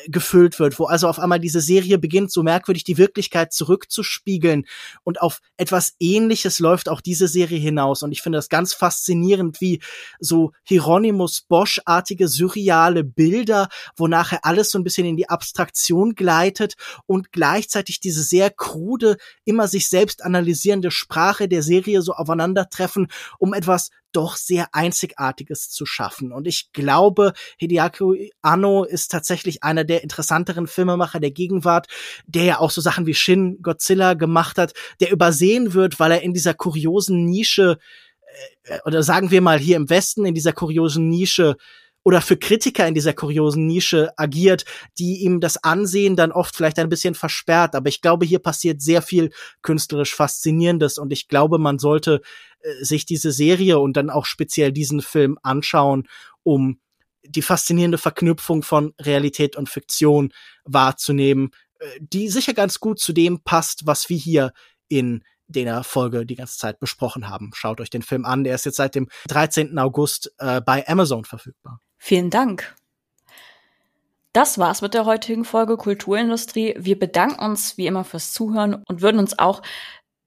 gefüllt wird, wo also auf einmal diese Serie beginnt, so merkwürdig die Wirklichkeit zurückzuspiegeln. Und auf etwas ähnliches läuft auch diese Serie hinaus. Und ich finde das ganz faszinierend, wie so Hieronymus Bosch-artige surreale Bilder, wo nachher alles so ein bisschen in die Abstraktion gleitet und gleichzeitig diese sehr krude, immer sich selbst analysierende Sprache der Serie so aufeinandertreffen, um etwas doch sehr Einzigartiges zu schaffen. Und ich glaube, Hideaki Anno ist tatsächlich einer der interessanteren Filmemacher der Gegenwart, der ja auch so Sachen wie Shin Godzilla gemacht hat, der übersehen wird, weil er in dieser kuriosen Nische äh, oder sagen wir mal hier im Westen in dieser kuriosen Nische oder für Kritiker in dieser kuriosen Nische agiert, die ihm das Ansehen dann oft vielleicht ein bisschen versperrt. Aber ich glaube, hier passiert sehr viel künstlerisch Faszinierendes und ich glaube, man sollte äh, sich diese Serie und dann auch speziell diesen Film anschauen, um die faszinierende Verknüpfung von Realität und Fiktion wahrzunehmen, äh, die sicher ganz gut zu dem passt, was wir hier in der Folge die ganze Zeit besprochen haben. Schaut euch den Film an, der ist jetzt seit dem 13. August äh, bei Amazon verfügbar.
Vielen Dank. Das war's mit der heutigen Folge Kulturindustrie. Wir bedanken uns wie immer fürs Zuhören und würden uns auch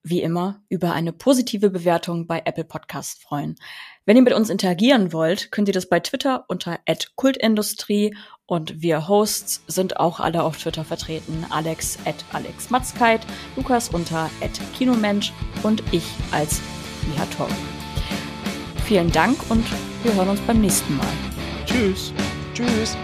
wie immer über eine positive Bewertung bei Apple Podcast freuen. Wenn ihr mit uns interagieren wollt, könnt ihr das bei Twitter unter @kultindustrie und wir Hosts sind auch alle auf Twitter vertreten. Alex at Alex Matzkeit, Lukas unter at Kinomensch und ich als Miha Vielen Dank und wir hören uns beim nächsten Mal.
Tschüss.
Tschüss.